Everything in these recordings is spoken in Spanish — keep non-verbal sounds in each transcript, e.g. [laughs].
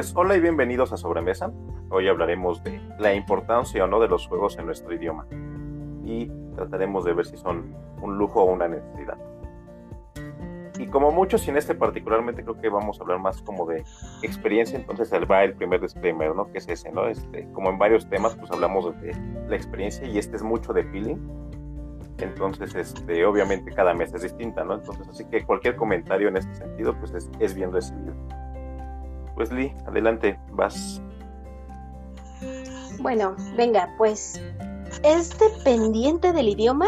Pues hola y bienvenidos a Sobremesa. Hoy hablaremos de la importancia o no de los juegos en nuestro idioma y trataremos de ver si son un lujo o una necesidad. Y como muchos, y en este particularmente creo que vamos a hablar más como de experiencia, entonces va el primer disclaimer, ¿no? Que es ese, ¿no? Este, como en varios temas, pues hablamos de la experiencia y este es mucho de feeling. Entonces, este, obviamente cada mes es distinta, ¿no? Entonces, así que cualquier comentario en este sentido, pues es, es bien recibido. Pues Lee, adelante, vas. Bueno, venga, pues ¿es dependiente del idioma?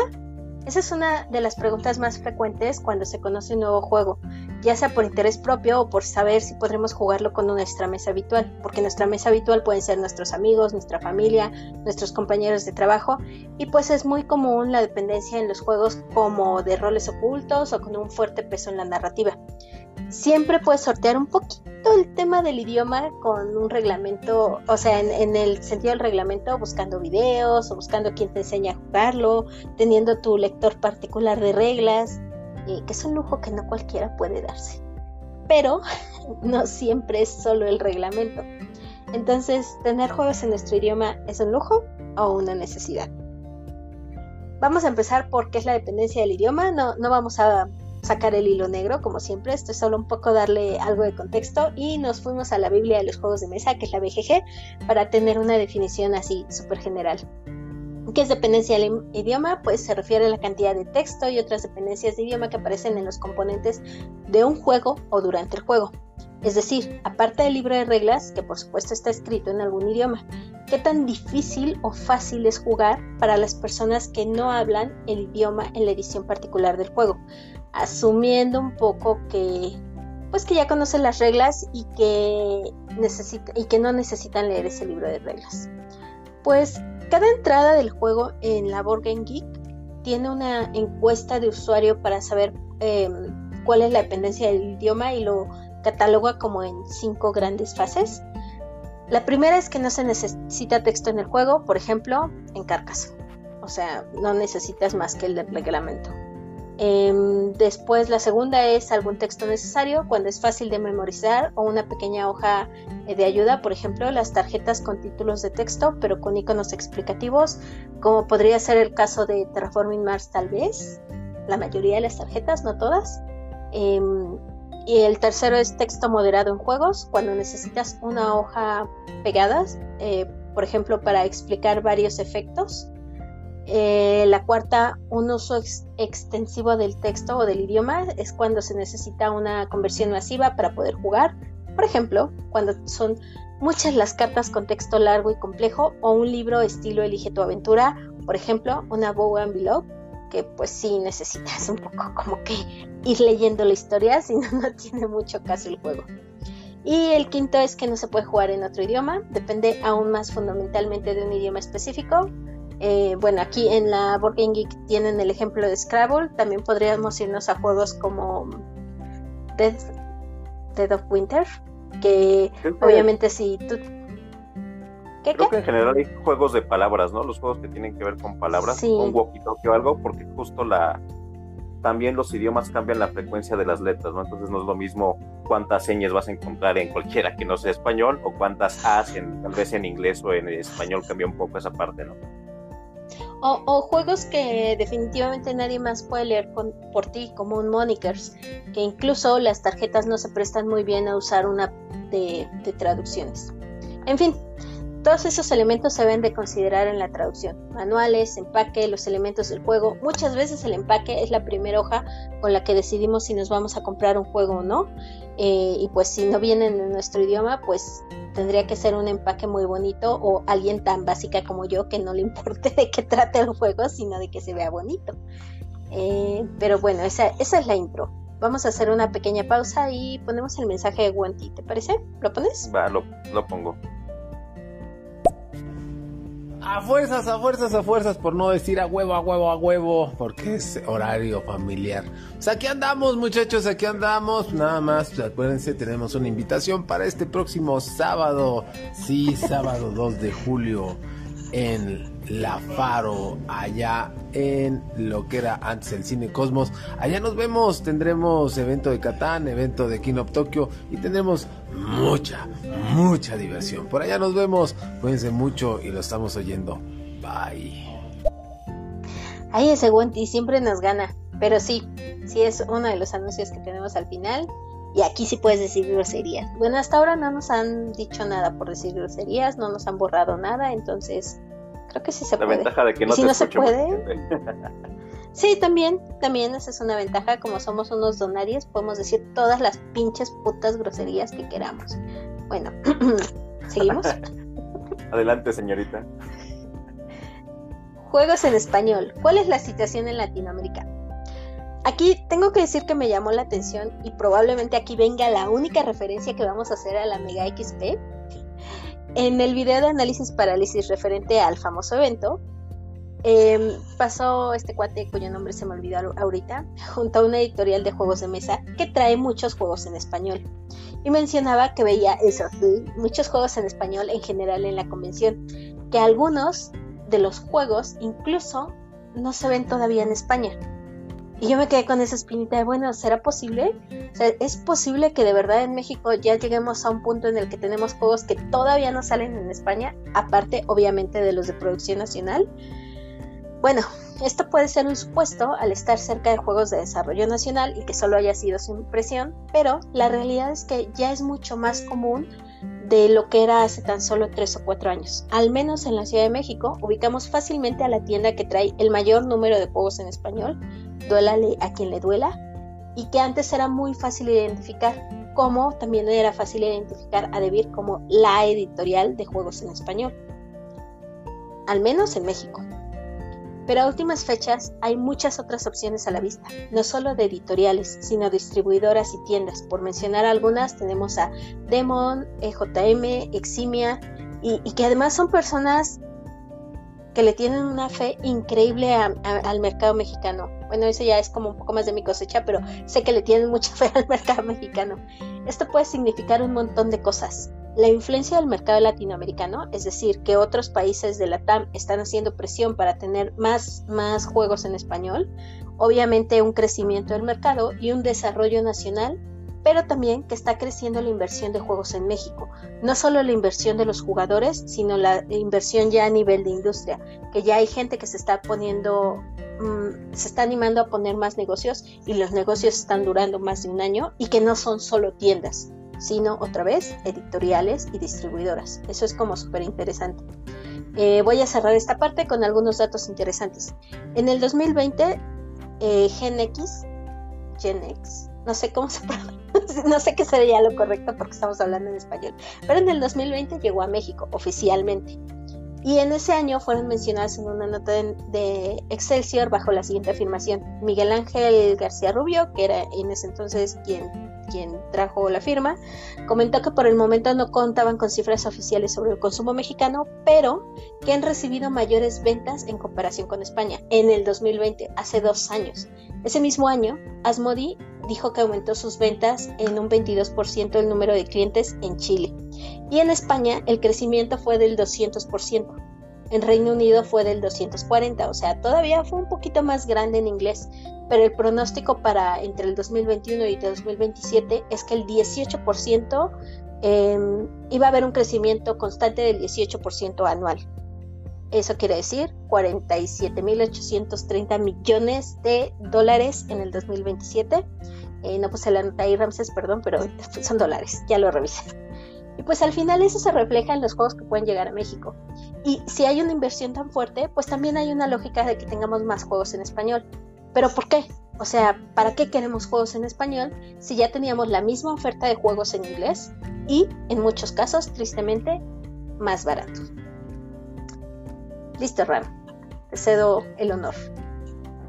Esa es una de las preguntas más frecuentes cuando se conoce un nuevo juego, ya sea por interés propio o por saber si podremos jugarlo con nuestra mesa habitual, porque nuestra mesa habitual pueden ser nuestros amigos, nuestra familia, nuestros compañeros de trabajo, y pues es muy común la dependencia en los juegos como de roles ocultos o con un fuerte peso en la narrativa siempre puedes sortear un poquito el tema del idioma con un reglamento, o sea, en, el sentido del reglamento, buscando videos o buscando quien te enseña a jugarlo, teniendo tu lector particular de reglas, que es un lujo que no cualquiera puede darse. Pero [laughs] no siempre es solo el reglamento. Entonces, tener juegos en nuestro idioma es un lujo o una necesidad. Vamos a empezar por qué es la dependencia del idioma. No, no vamos a sacar el hilo negro, como siempre. Esto es solo un poco darle algo de contexto. Y nos fuimos a la Biblia de los juegos de mesa, que es la BGG, para tener una definición así súper general. ¿Qué es dependencia del idioma? Pues se refiere a la cantidad de texto y otras dependencias de idioma que aparecen en los componentes de un juego o durante el juego. Es decir, aparte del libro de reglas, que por supuesto está escrito en algún idioma, ¿qué tan difícil o fácil es jugar para las personas que no hablan el idioma en la edición particular del juego? Asumiendo un poco que pues que ya conocen las reglas y que necesita, y que no necesitan leer ese libro de reglas. Pues cada entrada del juego en la Board Game Geek tiene una encuesta de usuario para saber em, cuál es la dependencia del idioma y lo cataloga como en cinco grandes fases. La primera es que no se necesita texto en el juego, por ejemplo, en Carcass. O sea, no necesitas más que el del reglamento. Em, después la segunda es algún texto necesario cuando es fácil de memorizar o una pequeña hoja eh, de ayuda, por ejemplo las tarjetas con títulos de texto pero con iconos explicativos, como podría ser el caso de Terraforming Mars tal vez, la mayoría de las tarjetas, no todas. Em, y el tercero es texto moderado en juegos, cuando necesitas una hoja pegada, eh, por ejemplo para explicar varios efectos eh, la cuarta, un uso extensivo del texto o del idioma es cuando se necesita una conversión masiva para poder jugar. Por ejemplo, cuando son muchas las cartas con texto largo y complejo o un libro estilo Elige tu aventura, por ejemplo, una Bow and Below, que pues sí necesitas un poco como que ir leyendo la historia, [laughs] si no, no tiene mucho caso el juego. Y el quinto es que no se puede jugar en otro idioma, depende aún más fundamentalmente de un idioma específico. Eh, bueno, aquí en la Board Geek tienen el ejemplo de Scrabble. También podríamos irnos a juegos como Dead, Dead of Winter, que obviamente si tú... ¿Qué, Creo que en general hay juegos de palabras, ¿no? Los juegos que tienen que ver con palabras, con walkie-talkie o algo, porque justo la también los idiomas cambian la frecuencia de las letras, ¿no? Entonces no es lo mismo cuántas señas vas a encontrar en cualquiera que no sea español o cuántas A's en, tal vez en inglés o en español cambia un poco esa parte, ¿no? O, juegos que definitivamente nadie más puede leer por ti, como un Monikers, que incluso las tarjetas no se prestan muy bien a usar una de, de traducciones. En fin, todos esos elementos se deben de considerar en la traducción. Manuales, empaque, los elementos del juego. Muchas veces el empaque es la primera hoja con la que decidimos si nos vamos a comprar un juego o no. Eh, y pues si no vienen en nuestro idioma, pues tendría que ser un empaque muy bonito o alguien tan básica como yo que no le importe de qué trate el juego, sino de que se vea bonito. Eh, pero bueno, esa, esa es la intro. Vamos a hacer una pequeña pausa y ponemos el mensaje de Wanty, ¿te parece? ¿Lo pones? Va, lo, lo pongo. A fuerzas, a fuerzas, a fuerzas, por no decir a huevo, a huevo, a huevo, porque es horario familiar. Pues aquí andamos, muchachos, aquí andamos. Nada más, acuérdense, tenemos una invitación para este próximo sábado. Sí, sábado [laughs] 2 de julio en La Faro, allá en lo que era antes el Cine Cosmos. Allá nos vemos, tendremos evento de Catán, evento de Kino Tokyo y tendremos mucha, mucha diversión. Por allá nos vemos. Cuídense mucho y lo estamos oyendo. Bye. Ay, ese Wendy siempre nos gana. Pero sí, sí es uno de los anuncios que tenemos al final. Y aquí sí puedes decir groserías. Bueno, hasta ahora no nos han dicho nada por decir groserías, no nos han borrado nada, entonces creo que sí se La puede. ventaja de que no si te no se escuche mucha puede? [laughs] Sí, también, también esa es una ventaja, como somos unos donarios, podemos decir todas las pinches putas groserías que queramos. Bueno, [clears throat] seguimos. [laughs] Adelante, señorita. Juegos en español. ¿Cuál es la situación en Latinoamérica? Aquí tengo que decir que me llamó la atención y probablemente aquí venga la única referencia que vamos a hacer a la Mega XP. En el video de análisis parálisis referente al famoso evento, eh, pasó este cuate cuyo nombre se me olvidó ahor- ahorita, junto a una editorial de juegos de mesa que trae muchos juegos en español. Y mencionaba que veía eso, muchos juegos en español en general en la convención, que algunos de los juegos incluso no se ven todavía en España. Y yo me quedé con esa espinita de, bueno, ¿será posible? O sea, ¿es posible que de verdad en México ya lleguemos a un punto en el que tenemos juegos que todavía no salen en España, aparte obviamente de los de producción nacional? Bueno, esto puede ser un supuesto al estar cerca de juegos de desarrollo nacional y que solo haya sido su impresión, pero la realidad es que ya es mucho más común de lo que era hace tan solo 3 o 4 años. Al menos en la Ciudad de México ubicamos fácilmente a la tienda que trae el mayor número de juegos en español, duélale a quien le duela, y que antes era muy fácil identificar, como también era fácil identificar a Debir como la editorial de juegos en español. Al menos en México. Pero a últimas fechas hay muchas otras opciones a la vista, no solo de editoriales, sino distribuidoras y tiendas. Por mencionar algunas, tenemos a Demon, EJM, Eximia, y, que además son personas que le tienen una fe increíble al mercado mexicano. Bueno, eso ya es como un poco más de mi cosecha, pero sé que le tienen mucha [laughs] fe al mercado mexicano. Esto puede significar un montón de cosas. La influencia del mercado latinoamericano, es decir, que otros países de la TAM están haciendo presión para tener más, más juegos en español, obviamente un crecimiento del mercado y un desarrollo nacional, pero también que está creciendo la inversión de juegos en México. No solo la inversión de los jugadores, sino la inversión ya a nivel de industria, que ya hay gente que se está poniendo, mm, se está animando a poner más negocios y los negocios están durando más de un año y que no son solo tiendas, sino otra vez editoriales y distribuidoras. Eso es como súper interesante. Eh, voy a cerrar esta parte con algunos datos interesantes. En el 2020, eh, GenX, no sé cómo se pronuncia, [laughs] no sé qué sería lo correcto porque estamos hablando en español, pero en el 2020 llegó a México oficialmente. Y en ese año fueron mencionadas en una nota de, de Excelsior bajo la siguiente afirmación. Miguel Ángel García Rubio, que era en ese entonces quien, quien trajo la firma, comentó que por el momento no contaban con cifras oficiales sobre el consumo mexicano, pero que han recibido mayores ventas en comparación con España en el 2020, hace dos años. Ese mismo año, Asmodi dijo que aumentó sus ventas en un 22% el número de clientes en Chile. Y en España el crecimiento fue del 200%. En Reino Unido fue del 240%, o sea, todavía fue un poquito más grande en inglés, pero el pronóstico para entre el 2021 y el 2027 es que el 18% eh, iba a haber un crecimiento constante del 18% anual. Eso quiere decir 47.830 millones de dólares en el 2027. Eh, no puse la nota ahí, Ramses, perdón, pero son dólares, ya lo revisé. Y pues al final eso se refleja en los juegos que pueden llegar a México. Y si hay una inversión tan fuerte, pues también hay una lógica de que tengamos más juegos en español. ¿Pero por qué? O sea, ¿para qué queremos juegos en español si ya teníamos la misma oferta de juegos en inglés y, en muchos casos, tristemente, más baratos? Listo, Ram. Te cedo el honor.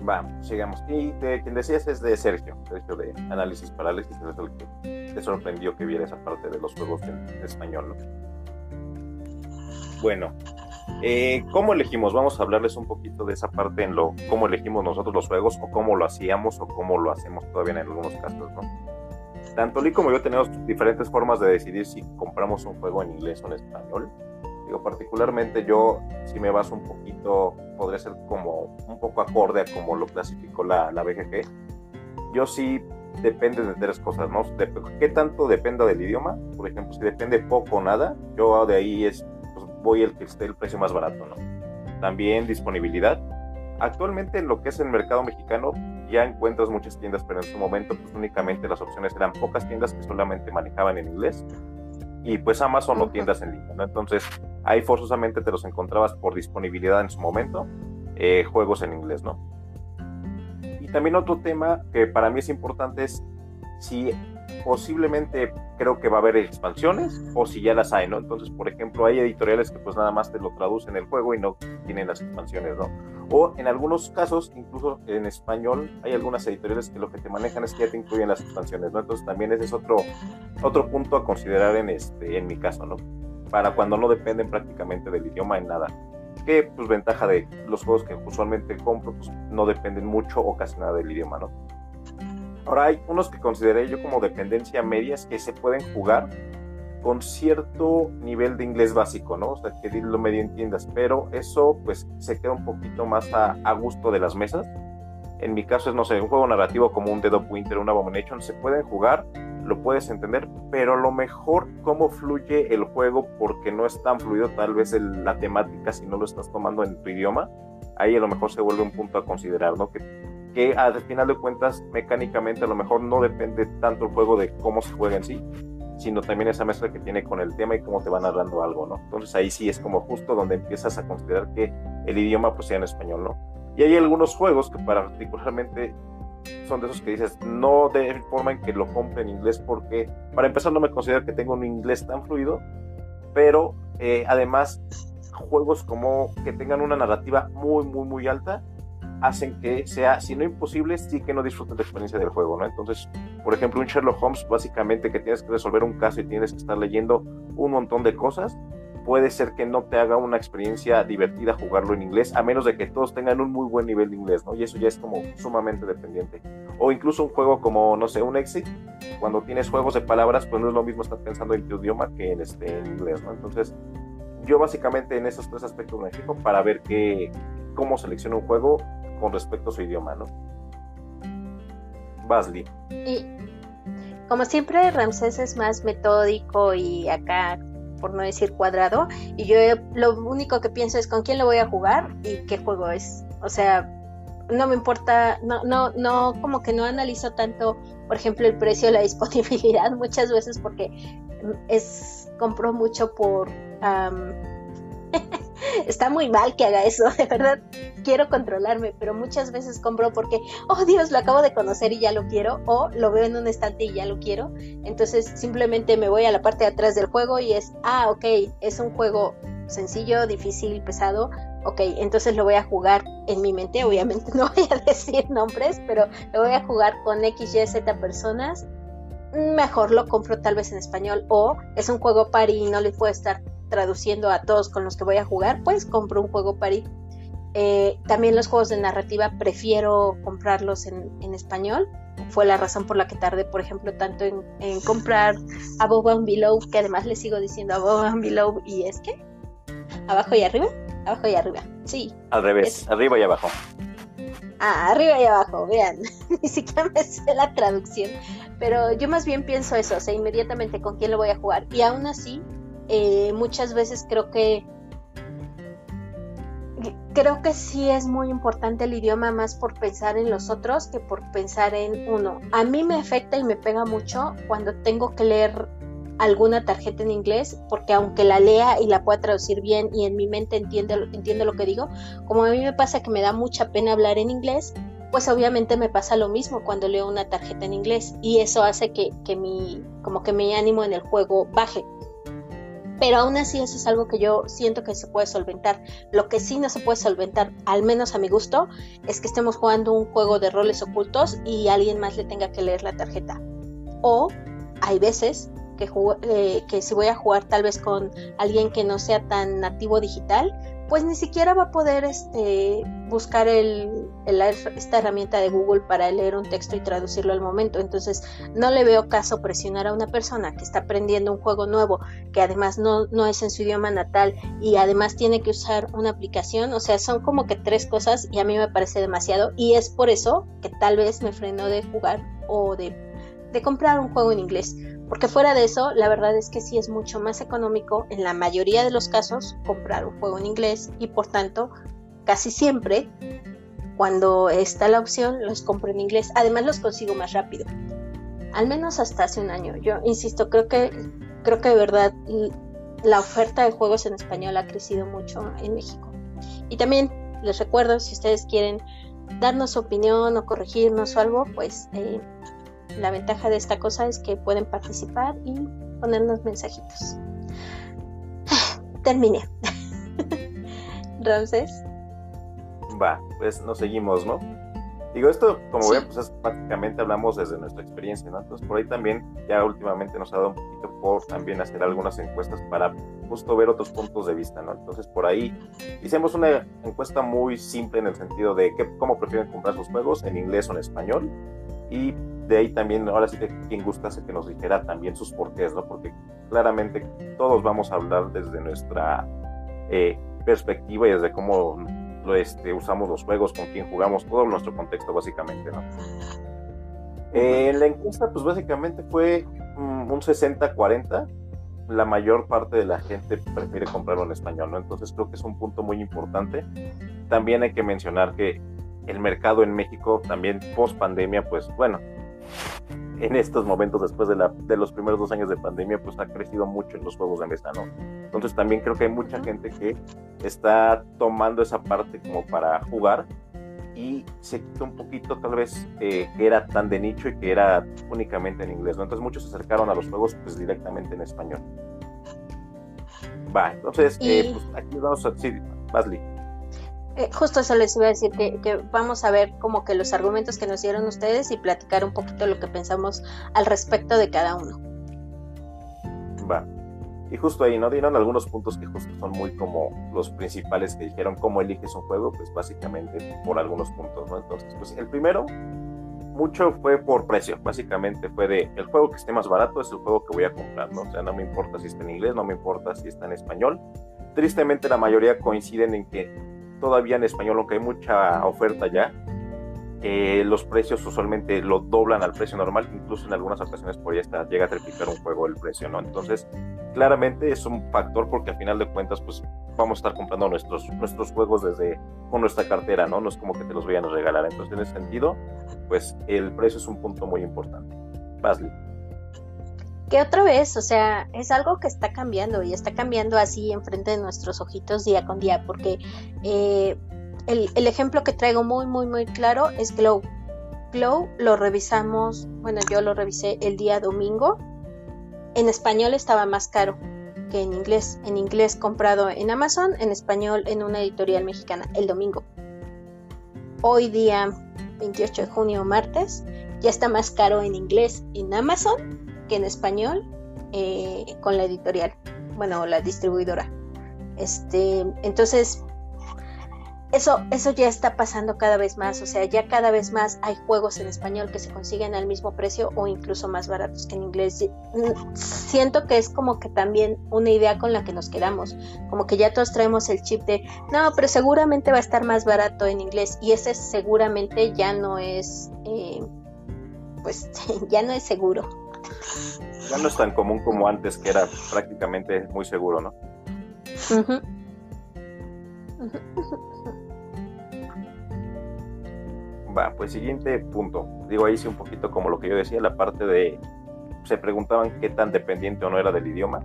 Vamos, sigamos. Y de, quien decías es de Sergio, Sergio de Análisis Parálisis, es el que te sorprendió que viera esa parte de los juegos en español, ¿no? Bueno, eh, ¿cómo elegimos? Vamos a hablarles un poquito de esa parte en lo cómo elegimos nosotros los juegos o cómo lo hacíamos o cómo lo hacemos todavía en algunos casos, ¿no? Tanto Lee como yo tenemos diferentes formas de decidir si compramos un juego en inglés o en español. Digo, particularmente yo, si me baso un poquito, podría ser como un poco acorde a como lo clasificó la, la BGG. Yo sí depende de tres cosas, ¿no? ¿Qué tanto dependa del idioma? Por ejemplo, si depende poco o nada, yo de ahí es, pues voy el que esté el precio más barato, ¿no? También disponibilidad. Actualmente en lo que es el mercado mexicano ya encuentras muchas tiendas, pero en su momento pues únicamente las opciones eran pocas tiendas que solamente manejaban en inglés y pues Amazon o tiendas en línea, ¿no? Entonces ahí forzosamente te los encontrabas por disponibilidad en su momento, eh, juegos en inglés, ¿no? Y también otro tema que para mí es importante es si posiblemente creo que va a haber expansiones o si ya las hay, ¿no? Entonces, por ejemplo, hay editoriales que pues nada más te lo traducen el juego y no tienen las expansiones, ¿no? O en algunos casos, incluso en español, hay algunas editoriales que lo que te manejan es que ya te incluyen las expansiones, ¿no? Entonces también ese es otro, otro punto a considerar en, este, en mi caso, ¿no? Para cuando no dependen prácticamente del idioma en nada. Que pues ventaja de los juegos que usualmente compro, pues no dependen mucho o casi nada del idioma, ¿no? Ahora hay unos que consideré yo como dependencia medias que se pueden jugar con cierto nivel de inglés básico, ¿no? O sea, que lo medio entiendas, pero eso pues se queda un poquito más a, gusto de las mesas. En mi caso es, no sé, un juego narrativo como un Dead of Winter, un Abomination, se pueden jugar, lo puedes entender, pero lo mejor cómo fluye el juego, porque no es tan fluido tal vez la temática si no lo estás tomando en tu idioma, ahí a lo mejor se vuelve un punto a considerar, ¿no? Que que al final de cuentas mecánicamente a lo mejor no depende tanto el juego de cómo se juega en sí, sino también esa mezcla que tiene con el tema y cómo te va narrando algo, ¿no? Entonces ahí sí es como justo donde empiezas a considerar que el idioma pues sea en español, ¿no? Y hay algunos juegos que particularmente son de esos que dices, no de forma en que lo compre en inglés porque para empezar no me considero que tengo un inglés tan fluido, pero eh, además juegos como que tengan una narrativa muy, muy, muy alta hacen que sea, si no imposible, sí que no disfruten la experiencia del juego, ¿no? Entonces, por ejemplo, un Sherlock Holmes, básicamente que tienes que resolver un caso y tienes que estar leyendo un montón de cosas, puede ser que no te haga una experiencia divertida jugarlo en inglés, a menos de que todos tengan un muy buen nivel de inglés, ¿no? Y eso ya es como sumamente dependiente. O incluso un juego como, no sé, un Exit, cuando tienes juegos de palabras, pues no es lo mismo estar pensando en tu idioma que en, este, en inglés, ¿no? Entonces, yo básicamente en esos tres aspectos me fijo para ver qué, cómo selecciono un juego con respecto a su idioma, ¿no? Basli. Y como siempre, Ramsés es más metódico y acá, por no decir cuadrado, y yo lo único que pienso es con quién lo voy a jugar y qué juego es. O sea, no me importa, no, no, no, como que no analizo tanto, por ejemplo, el precio, la [laughs] disponibilidad, muchas veces porque es, compro mucho por... [laughs] está muy mal que haga eso, [laughs] de verdad quiero controlarme, pero muchas veces compro porque, oh Dios, lo acabo de conocer y ya lo quiero, o lo veo en un estante y ya lo quiero. Entonces simplemente me voy a la parte de atrás del juego y es, ah, ok, es un juego sencillo, difícil, pesado. Ok, entonces lo voy a jugar en mi mente, obviamente [laughs] no voy a decir nombres, pero lo voy a jugar con X, Y, Z personas mejor lo compro tal vez en español o es un juego pari y no le puedo estar traduciendo a todos con los que voy a jugar, pues compro un juego pari. Eh, también los juegos de narrativa prefiero comprarlos en, español. Fue la razón por la que tardé, por ejemplo, tanto en, comprar Above and Below, que además le sigo diciendo Above and Below, y es que abajo y arriba, abajo y arriba, sí. Al revés, arriba y abajo. Ah, arriba y abajo, vean, [laughs] ni siquiera me sé la traducción, pero yo más bien pienso eso, o sea, inmediatamente con quién lo voy a jugar, y aún así eh, muchas veces creo que creo que sí es muy importante el idioma más por pensar en los otros que por pensar en uno. A mí me afecta y me pega mucho cuando tengo que leer alguna tarjeta en inglés, porque aunque la lea y la pueda traducir bien y en mi mente entiende, entiende lo que digo, como a mí me pasa que me da mucha pena hablar en inglés, pues obviamente me pasa lo mismo cuando leo una tarjeta en inglés y eso hace que, que mi, como que mi ánimo en el juego baje pero aún así eso es algo que yo siento que se puede solventar. Lo que sí no se puede solventar, al menos a mi gusto, es que estemos jugando un juego de roles ocultos y alguien más le tenga que leer la tarjeta. O hay veces que, eh, si voy a jugar tal vez con alguien que no sea tan nativo digital, pues ni siquiera va a poder este, buscar el, esta herramienta de Google para leer un texto y traducirlo al momento. Entonces no le veo caso presionar a una persona que está aprendiendo un juego nuevo, que además no, no es en su idioma natal y además tiene que usar una aplicación. O sea, son como que tres cosas y a mí me parece demasiado y es por eso que tal vez me freno de jugar o de, de comprar un juego en inglés porque fuera de eso, la verdad es que sí es mucho más económico en la mayoría de los casos comprar un juego en inglés y por tanto casi siempre cuando está la opción los compro en inglés. Además los consigo más rápido. Al menos hasta hace un año. Yo insisto, creo que creo que de verdad la oferta de juegos en español ha crecido mucho en México. Y también les recuerdo, si ustedes quieren darnos su opinión o corregirnos o algo, pues eh, la ventaja de esta cosa es que pueden participar y ponernos mensajitos. [sighs] Terminé. [laughs] Ramses. Va, pues nos seguimos, ¿no? Digo, esto, como ven, pues es, prácticamente hablamos desde nuestra experiencia, ¿no? Entonces, por ahí también, ya últimamente nos ha dado un poquito por también hacer algunas encuestas para justo ver otros puntos de vista, ¿no? Entonces, por ahí hicimos una encuesta muy simple en el sentido de que, cómo prefieren comprar sus juegos, en inglés o en español. Y de ahí también, ahora sí que quien gustase que nos dijera también sus porqués, ¿no? Porque claramente todos vamos a hablar desde nuestra eh, perspectiva y desde cómo este, usamos los juegos, con quién jugamos, todo nuestro contexto básicamente, ¿no? en la encuesta, pues básicamente fue mm, un 60-40. La mayor parte de la gente prefiere comprarlo en español, ¿no? Entonces creo que es un punto muy importante. También hay que mencionar que el mercado en México también post pandemia, pues bueno, en estos momentos, después de, la, de los primeros dos años de pandemia, pues ha crecido mucho en los juegos de mesa, ¿no? Entonces también creo que hay mucha gente que está tomando esa parte como para jugar y se quitó un poquito tal vez eh, que era tan de nicho y que era únicamente en inglés, ¿no? Entonces muchos se acercaron a los juegos pues directamente en español. Va, entonces, eh, pues aquí vamos a... Sí, Basley. Eh, justo eso les iba a decir, que, vamos a ver como que los argumentos que nos dieron ustedes y platicar un poquito lo que pensamos al respecto de cada uno. Va. Y justo ahí, ¿no? Dieron algunos puntos que justo son muy como los principales que dijeron cómo eliges un juego, pues básicamente por algunos puntos, ¿no? Entonces, pues el primero, mucho fue por precio, básicamente fue de el juego que esté más barato es el juego que voy a comprar, ¿no? O sea, no me importa si está en inglés, no me importa si está en español. Tristemente la mayoría coinciden en que todavía en español, aunque hay mucha oferta ya, eh, los precios usualmente lo doblan al precio normal, incluso en algunas ocasiones por hasta llega a triplicar un juego el precio, ¿no? Entonces, claramente es un factor porque al final de cuentas, pues vamos a estar comprando nuestros, nuestros juegos desde con nuestra cartera, ¿no? No es como que te los vayan a regalar. Entonces, en ese sentido, pues el precio es un punto muy importante. Basley que otra vez, o sea, es algo que está cambiando y está cambiando así enfrente de nuestros ojitos día con día, porque eh, el, el, ejemplo que traigo muy, muy, muy claro es Glow. Glow lo revisamos, bueno, yo lo revisé el día domingo. En español estaba más caro que en inglés. En inglés comprado en Amazon, en español en una editorial mexicana el domingo. Hoy día 28 de junio, martes, ya está más caro en inglés en Amazon que en español eh, con la editorial, bueno, la distribuidora. Este, entonces, eso, eso ya está pasando cada vez más, o sea, ya cada vez más hay juegos en español que se consiguen al mismo precio o incluso más baratos que en inglés. Mm, siento que es como que también una idea con la que nos quedamos, como que ya todos traemos el chip de, no, pero seguramente va a estar más barato en inglés y ese seguramente ya no es, eh, pues [laughs] ya no es seguro. Ya no es tan común como antes, que era prácticamente muy seguro, ¿no? Va, pues siguiente punto. Digo, ahí sí un poquito como lo que yo decía, la parte de... Se preguntaban qué tan dependiente o no era del idioma.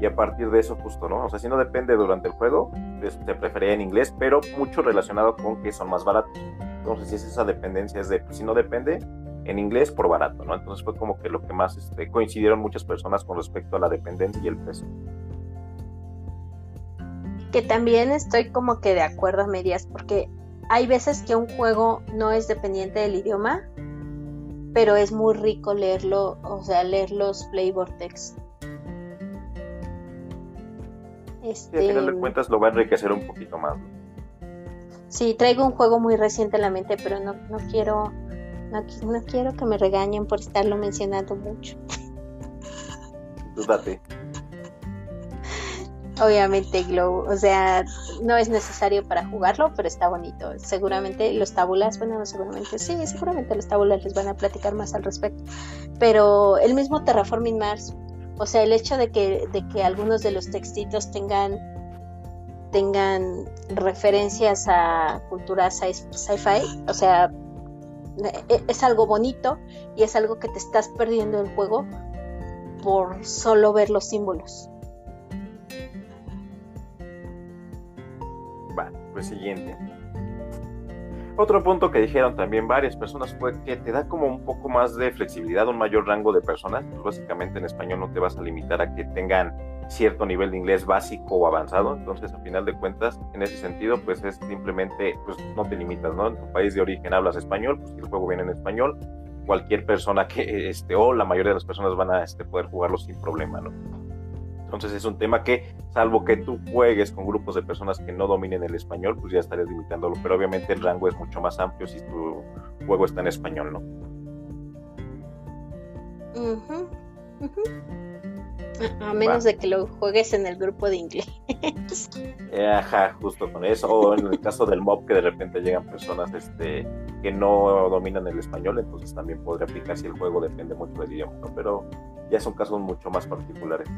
Y a partir de eso justo, ¿no? O sea, si no depende durante el juego, pues, se prefería en inglés, pero mucho relacionado con que son más baratos. Entonces, si es esa dependencia, es de, pues, si no depende, en inglés por barato, ¿no? Entonces fue como que lo que más este, coincidieron muchas personas con respecto a la dependencia y el precio. Que también estoy como que de acuerdo a medias, porque hay veces que un juego no es dependiente del idioma, pero es muy rico leerlo, o sea, leer los flavor text. Este, al final de cuentas lo va a enriquecer un poquito más. Sí, traigo un juego muy reciente en la mente, pero no, no quiero no, no quiero que me regañen por estarlo mencionando mucho. Dúdate. Obviamente Glow, o sea, no es necesario para jugarlo, pero está bonito. Seguramente los tabulas, bueno, no seguramente, sí, seguramente los tabulas les van a platicar más al respecto. Pero el mismo Terraforming Mars, o sea, el hecho de que, de que algunos de los textitos tengan tengan referencias a culturas sci-fi, o sea, es algo bonito y es algo que te estás perdiendo el juego por solo ver los símbolos. Va, pues siguiente. Otro punto que dijeron también varias personas fue que te da como un poco más de flexibilidad, un mayor rango de personas. Pues básicamente en español no te vas a limitar a que tengan cierto nivel de inglés básico o avanzado. Entonces, a final de cuentas, en ese sentido, pues es simplemente, pues no te limitas, ¿no? En tu país de origen hablas español, pues el juego viene en español. Cualquier persona que, este, o la mayoría de las personas van a este, poder jugarlo sin problema, ¿no? Entonces es un tema que, salvo que tú juegues con grupos de personas que no dominen el español, pues ya estarías limitándolo. Pero obviamente el rango es mucho más amplio si tu juego está en español, ¿no? A menos de que lo juegues en el grupo de inglés. Eh, ajá, justo con eso. O en el caso del mob que de repente llegan personas este, que no dominan el español, entonces también podría aplicar si el juego depende mucho del idioma, Pero ya son casos mucho más particulares.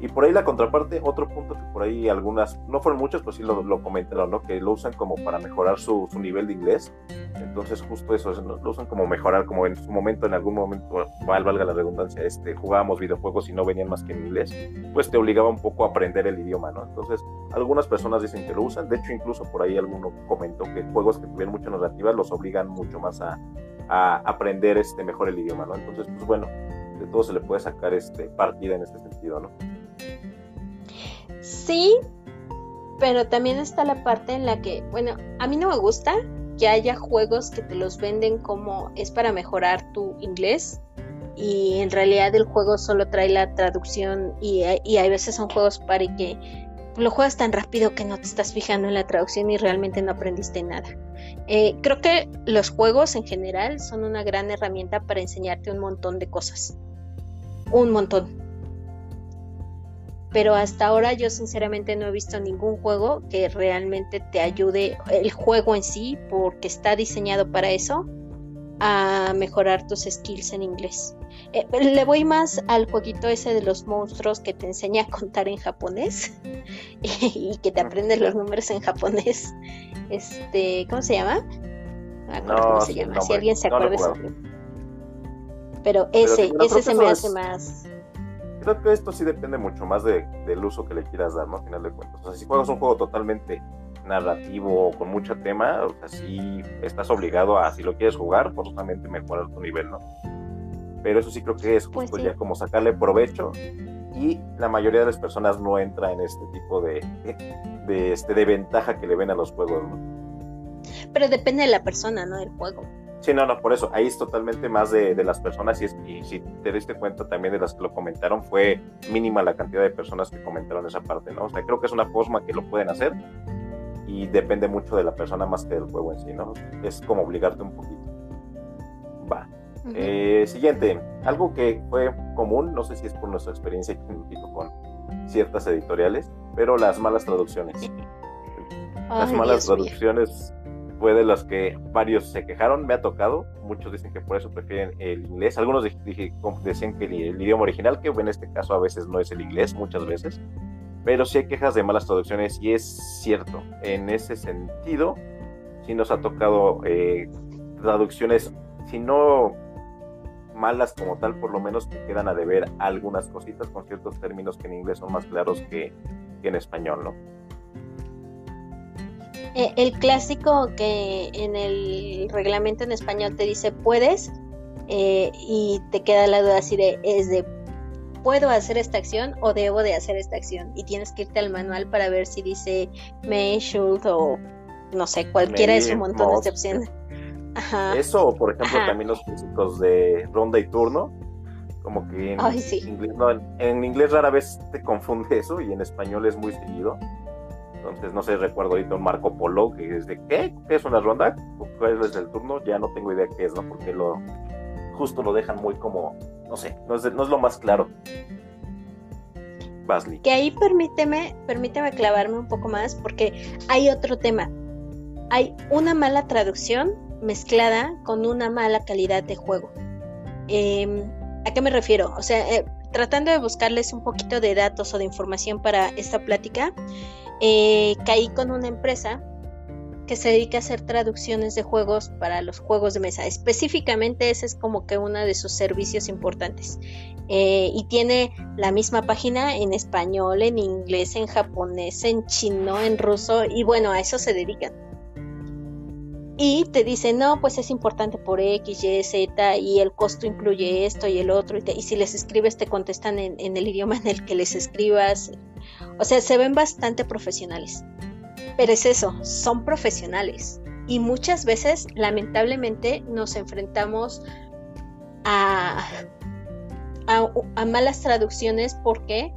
Y por ahí la contraparte, otro punto que por ahí algunas, no fueron muchos, pues sí lo, lo comentaron, ¿no? Que lo usan como para mejorar su, su nivel de inglés. Entonces justo eso, lo usan como mejorar, como en su momento, en algún momento, valga la redundancia, este, jugábamos videojuegos y no venían más que en inglés, pues te obligaba un poco a aprender el idioma, ¿no? Entonces algunas personas dicen que lo usan, de hecho incluso por ahí alguno comentó que juegos que tuvieran mucha narrativa los obligan mucho más a, a aprender este, mejor el idioma, ¿no? Entonces, pues bueno, de todo se le puede sacar este, partida en este sentido, ¿no? Sí, pero también está la parte en la que, bueno, a mí no me gusta que haya juegos que te los venden como es para mejorar tu inglés y en realidad el juego solo trae la traducción y, hay veces son juegos para que lo juegas tan rápido que no te estás fijando en la traducción y realmente no aprendiste nada. Eh, creo que los juegos en general son una gran herramienta para enseñarte un montón de cosas. Un montón pero hasta ahora yo sinceramente no he visto ningún juego que realmente te ayude el juego en sí, porque está diseñado para eso, a mejorar tus skills en inglés. Eh, le voy más al jueguito ese de los monstruos que te enseña a contar en japonés [laughs] y que te aprendes los números en japonés. Este, ¿cómo se llama? No, cómo se llama. si alguien se acuerda. Pero ese, ese se me hace más creo que esto sí depende mucho más de, del uso que le quieras dar, ¿no? A final de cuentas. O sea, si juegas un juego totalmente narrativo con mucho tema, o sea, sí estás obligado a, si lo quieres jugar, forzosamente mejorar tu nivel, ¿no? Pero eso sí creo que es pues justo ya como sacarle provecho y la mayoría de las personas no entra en este tipo de, [laughs] de, este, de ventaja que le ven a los juegos, ¿no? Pero depende de la persona, ¿no? Del juego. Sí, no, no, por eso, ahí es totalmente más de, de las personas y, es, y si te diste cuenta también de las que lo comentaron, fue mínima la cantidad de personas que comentaron esa parte, ¿no? O sea, creo que es una forma que lo pueden hacer y depende mucho de la persona más que del juego en sí, ¿no? Es como obligarte un poquito. Va. eh, siguiente, algo que fue común, no sé si es por nuestra experiencia con ciertas editoriales, pero las malas traducciones. [laughs] Las malas traducciones fue de los que varios se quejaron, me ha tocado, muchos dicen que por eso prefieren el inglés, algunos decían que el, idioma original, que en este caso a veces no es el inglés, muchas veces, pero sí hay quejas de malas traducciones y es cierto, en ese sentido, sí nos ha tocado eh, traducciones, si no malas como tal, por lo menos que quedan a deber algunas cositas con ciertos términos que en inglés son más claros que, que en español, ¿no? Eh, el clásico que en el reglamento en español te dice puedes eh, y te queda la duda así de es de puedo hacer esta acción o debo de hacer esta acción y tienes que irte al manual para ver si dice may, should o no sé, cualquiera de sus montones de opciones. [laughs] Eso, por ejemplo, también los físicos de ronda y turno, Como que en, inglés rara vez te confunde eso y en español es muy seguido. Entonces, no sé, recuerdo ahorita un Marco Polo que es de ¿qué? ¿Qué es una ronda? ¿Cuál es el turno? Ya no tengo idea qué es, ¿no? Porque lo justo lo dejan muy como, no sé, no es, no es lo más claro. Basley. Que ahí permíteme, permíteme clavarme un poco más porque hay otro tema. Hay una mala traducción mezclada con una mala calidad de juego. Em, ¿A qué me refiero? O sea, eh, tratando de buscarles un poquito de datos o de información para esta plática, eh, caí con una empresa que se dedica a hacer traducciones de juegos para los juegos de mesa. Específicamente ese es como que uno de sus servicios importantes. Eh, y tiene la misma página en español, en inglés, en japonés, en chino, en ruso, y bueno, a eso se dedican y te dicen, no, pues es importante por X, Y, Z y el costo incluye esto y el otro. Y, si les escribes, te contestan en, el idioma en el que les escribas. O sea, se ven bastante profesionales. Pero es eso, son profesionales. Y muchas veces, lamentablemente, nos enfrentamos a, a, malas traducciones porque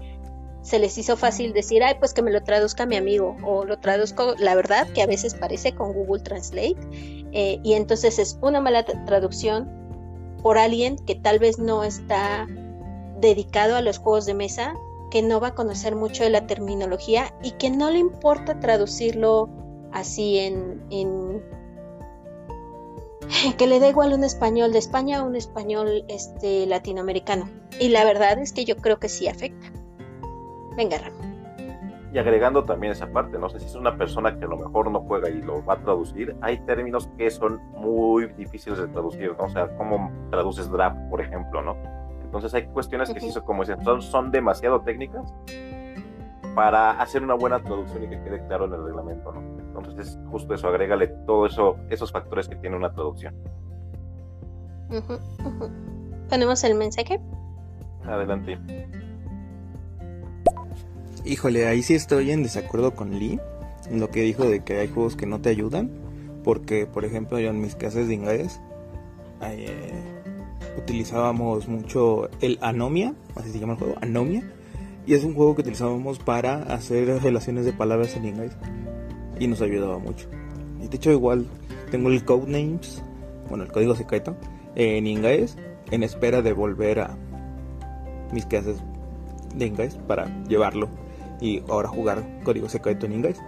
se les hizo fácil decir, ay, pues que me lo traduzca mi amigo, o lo traduzco, la verdad, que a veces parece con Google Translate, eh, y entonces es una mala traducción por alguien que tal vez no está dedicado a los juegos de mesa, que no va a conocer mucho de la terminología y que no le importa traducirlo así en, [laughs] que le da igual un español de España a un español este latinoamericano. Y la verdad es que yo creo que sí afecta. Venga, Ramón. Y agregando también esa parte, no sé si es una persona que a lo mejor no juega y lo va a traducir, hay términos que son muy difíciles de traducir, ¿no? O sea, ¿cómo traduces draft, por ejemplo, ¿no? Entonces hay cuestiones que sí son, como dicen, son, demasiado técnicas para hacer una buena traducción y que quede claro en el reglamento, ¿no? Entonces es justo eso, agrégale todo eso, esos factores que tiene una traducción. ¿Ponemos el mensaje? Adelante. Híjole, ahí sí estoy en desacuerdo con Lee, en lo que dijo de que hay juegos que no te ayudan, porque por ejemplo yo en mis clases de inglés eh, utilizábamos mucho el Anomia, así se llama el juego, Anomia, y es un juego que utilizábamos para hacer relaciones de palabras en inglés y nos ayudaba mucho. De hecho igual tengo el Codenames, bueno el código secreto, en inglés, en espera de volver a mis clases de inglés para llevarlo y ahora jugar código secreto en inglés.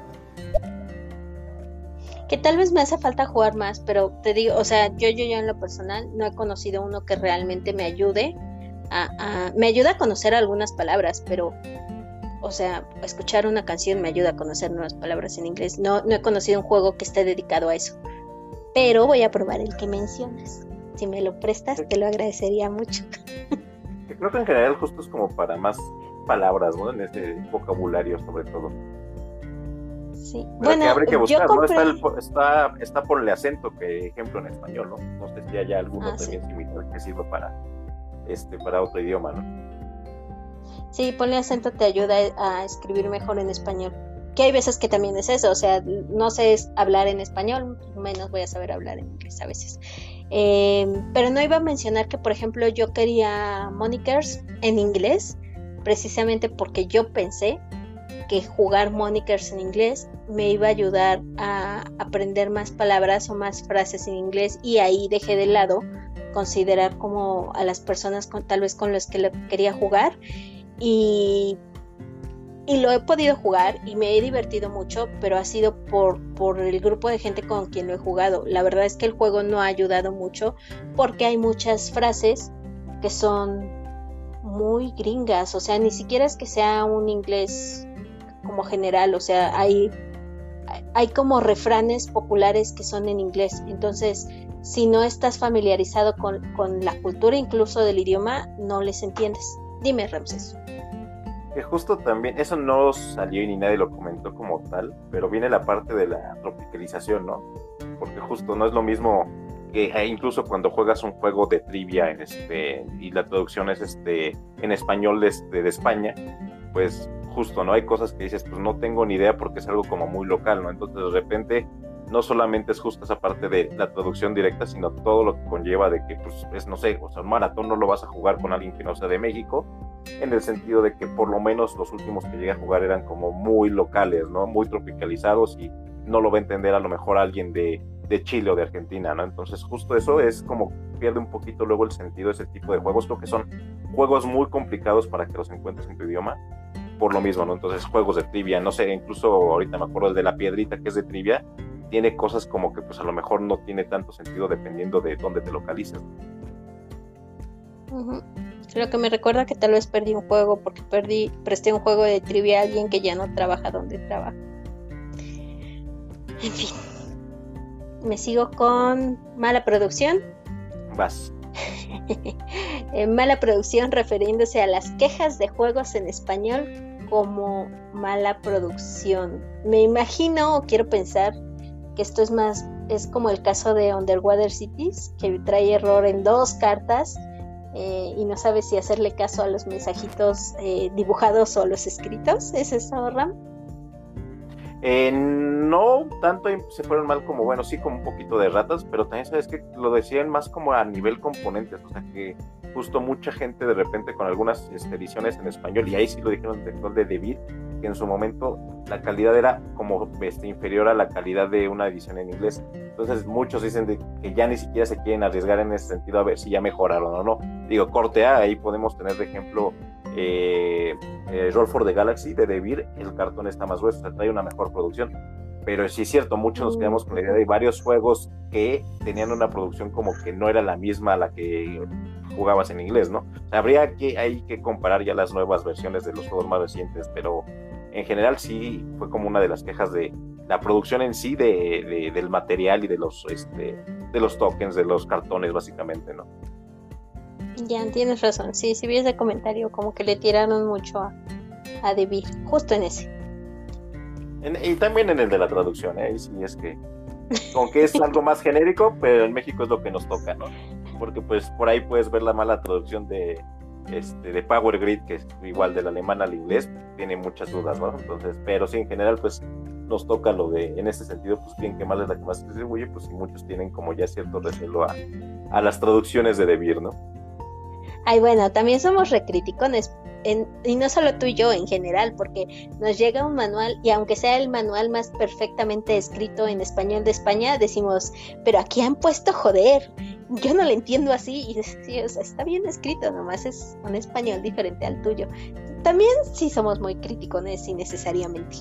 Que tal vez me hace falta jugar más, pero te digo, o sea, yo, yo, yo en lo personal no he conocido uno que realmente me ayude a, me ayuda a conocer algunas palabras, pero, o sea, escuchar una canción me ayuda a conocer nuevas palabras en inglés. No, no he conocido un juego que esté dedicado a eso, pero voy a probar el que mencionas. Si me lo prestas, te lo agradecería mucho. [laughs] Creo que en general justo es como para más palabras, ¿no? En este vocabulario sobre todo. Sí. bueno, que habría que buscar, ¿no? Está, está, por el acento, que ejemplo en español, ¿no? No sé si haya alguno ah, también similar que sirva para, este, para otro idioma, ¿no? Sí, ponle acento te ayuda a escribir mejor en español. Que hay veces que también es eso, o sea, no sé hablar en español, menos voy a saber hablar en inglés a veces. Eh, pero no iba a mencionar que, por ejemplo, yo quería monikers en inglés precisamente porque yo pensé que jugar monikers en inglés me iba a ayudar a aprender más palabras o más frases en inglés y ahí dejé de lado considerar como a las personas con, tal vez con las que quería jugar y, y lo he podido jugar y me he divertido mucho, pero ha sido por, por el grupo de gente con quien lo he jugado. La verdad es que el juego no ha ayudado mucho porque hay muchas frases que son muy gringas, o sea, ni siquiera es que sea un inglés como general, o sea, hay, hay como refranes populares que son en inglés, entonces si no estás familiarizado con, la cultura incluso del idioma, no les entiendes. Dime, Ramses. Que justo también, eso no salió ni nadie lo comentó como tal, pero viene la parte de la tropicalización, ¿no? Porque justo no es lo mismo eh, incluso cuando juegas un juego de trivia en este y la traducción es este en español este, de España, pues justo, ¿no? Hay cosas que dices, pues no tengo ni idea porque es algo como muy local, ¿no? Entonces de repente no solamente es justo esa parte de la traducción directa, sino todo lo que conlleva de que, pues, es, no sé, o sea, un maratón no lo vas a jugar con alguien que no sea de México, en el sentido de que por lo menos los últimos que llegué a jugar eran como muy locales, ¿no? Muy tropicalizados y no lo va a entender a lo mejor alguien de, de Chile o de Argentina, ¿no? Entonces justo eso es como pierde un poquito luego el sentido de ese tipo de juegos, creo que son juegos muy complicados para que los encuentres en tu idioma, por lo mismo, ¿no? Entonces juegos de trivia, no sé, incluso ahorita me acuerdo el de la piedrita que es de trivia, tiene cosas como que pues a lo mejor no tiene tanto sentido dependiendo de dónde te localices. Lo que me recuerda que tal vez perdí un juego porque perdí, presté un juego de trivia a alguien que ya no trabaja donde trabaja. En fin. Me sigo con mala producción. Vas. [laughs] mala producción refiriéndose a las quejas de juegos en español como mala producción. Me imagino o quiero pensar que esto es más, es como el caso de Underwater Cities, que trae error en dos cartas eh, y no sabe si hacerle caso a los mensajitos eh, dibujados o los escritos. ¿Es eso, Ram? Eh, no tanto se fueron mal como, bueno, sí como un poquito de ratas, pero también sabes que lo decían más como a nivel componentes, o sea que justo mucha gente de repente con algunas este, ediciones en español, y ahí sí lo dijeron el director de David, que en su momento la calidad era como este, inferior a la calidad de una edición en inglés. Entonces muchos dicen que ya ni siquiera se quieren arriesgar en ese sentido a ver si ya mejoraron o no. Digo, corte A, ahí podemos tener de ejemplo eh, eh, Roll for the Galaxy de Devir, el cartón está más grueso, trae una mejor producción. Pero sí es cierto, muchos nos quedamos con la idea de varios juegos que tenían una producción como que no era la misma a la que jugabas en inglés, ¿no? habría que hay que comparar ya las nuevas versiones de los juegos más recientes, pero en general sí fue como una de las quejas de la producción en sí de, del material y de los este, de los tokens, de los cartones básicamente, ¿no? Ya, tienes razón. Sí, si vi ese comentario, como que le tiraron mucho a, a Debir, justo en ese. y también en el de la traducción, ¿eh? Sí, es que, aunque es [laughs] algo más genérico, pero en México es lo que nos toca, ¿no? Porque pues por ahí puedes ver la mala traducción de, este, de Power Grid, que es igual del alemán al inglés, tiene muchas dudas, ¿no? Entonces, pero sí, en general, pues nos toca lo de, en ese sentido, pues bien que más es la que más se distribuye, pues y muchos tienen como ya cierto recelo a, a las traducciones de Debir, ¿no? Ay, bueno, también somos recriticones, y no solo tú y yo en general, porque nos llega un manual y aunque sea el manual más perfectamente escrito en español de España, decimos, pero aquí han puesto joder, yo no lo entiendo así y sí, o sea, está bien escrito, nomás es un español diferente al tuyo. También sí somos muy criticones innecesariamente.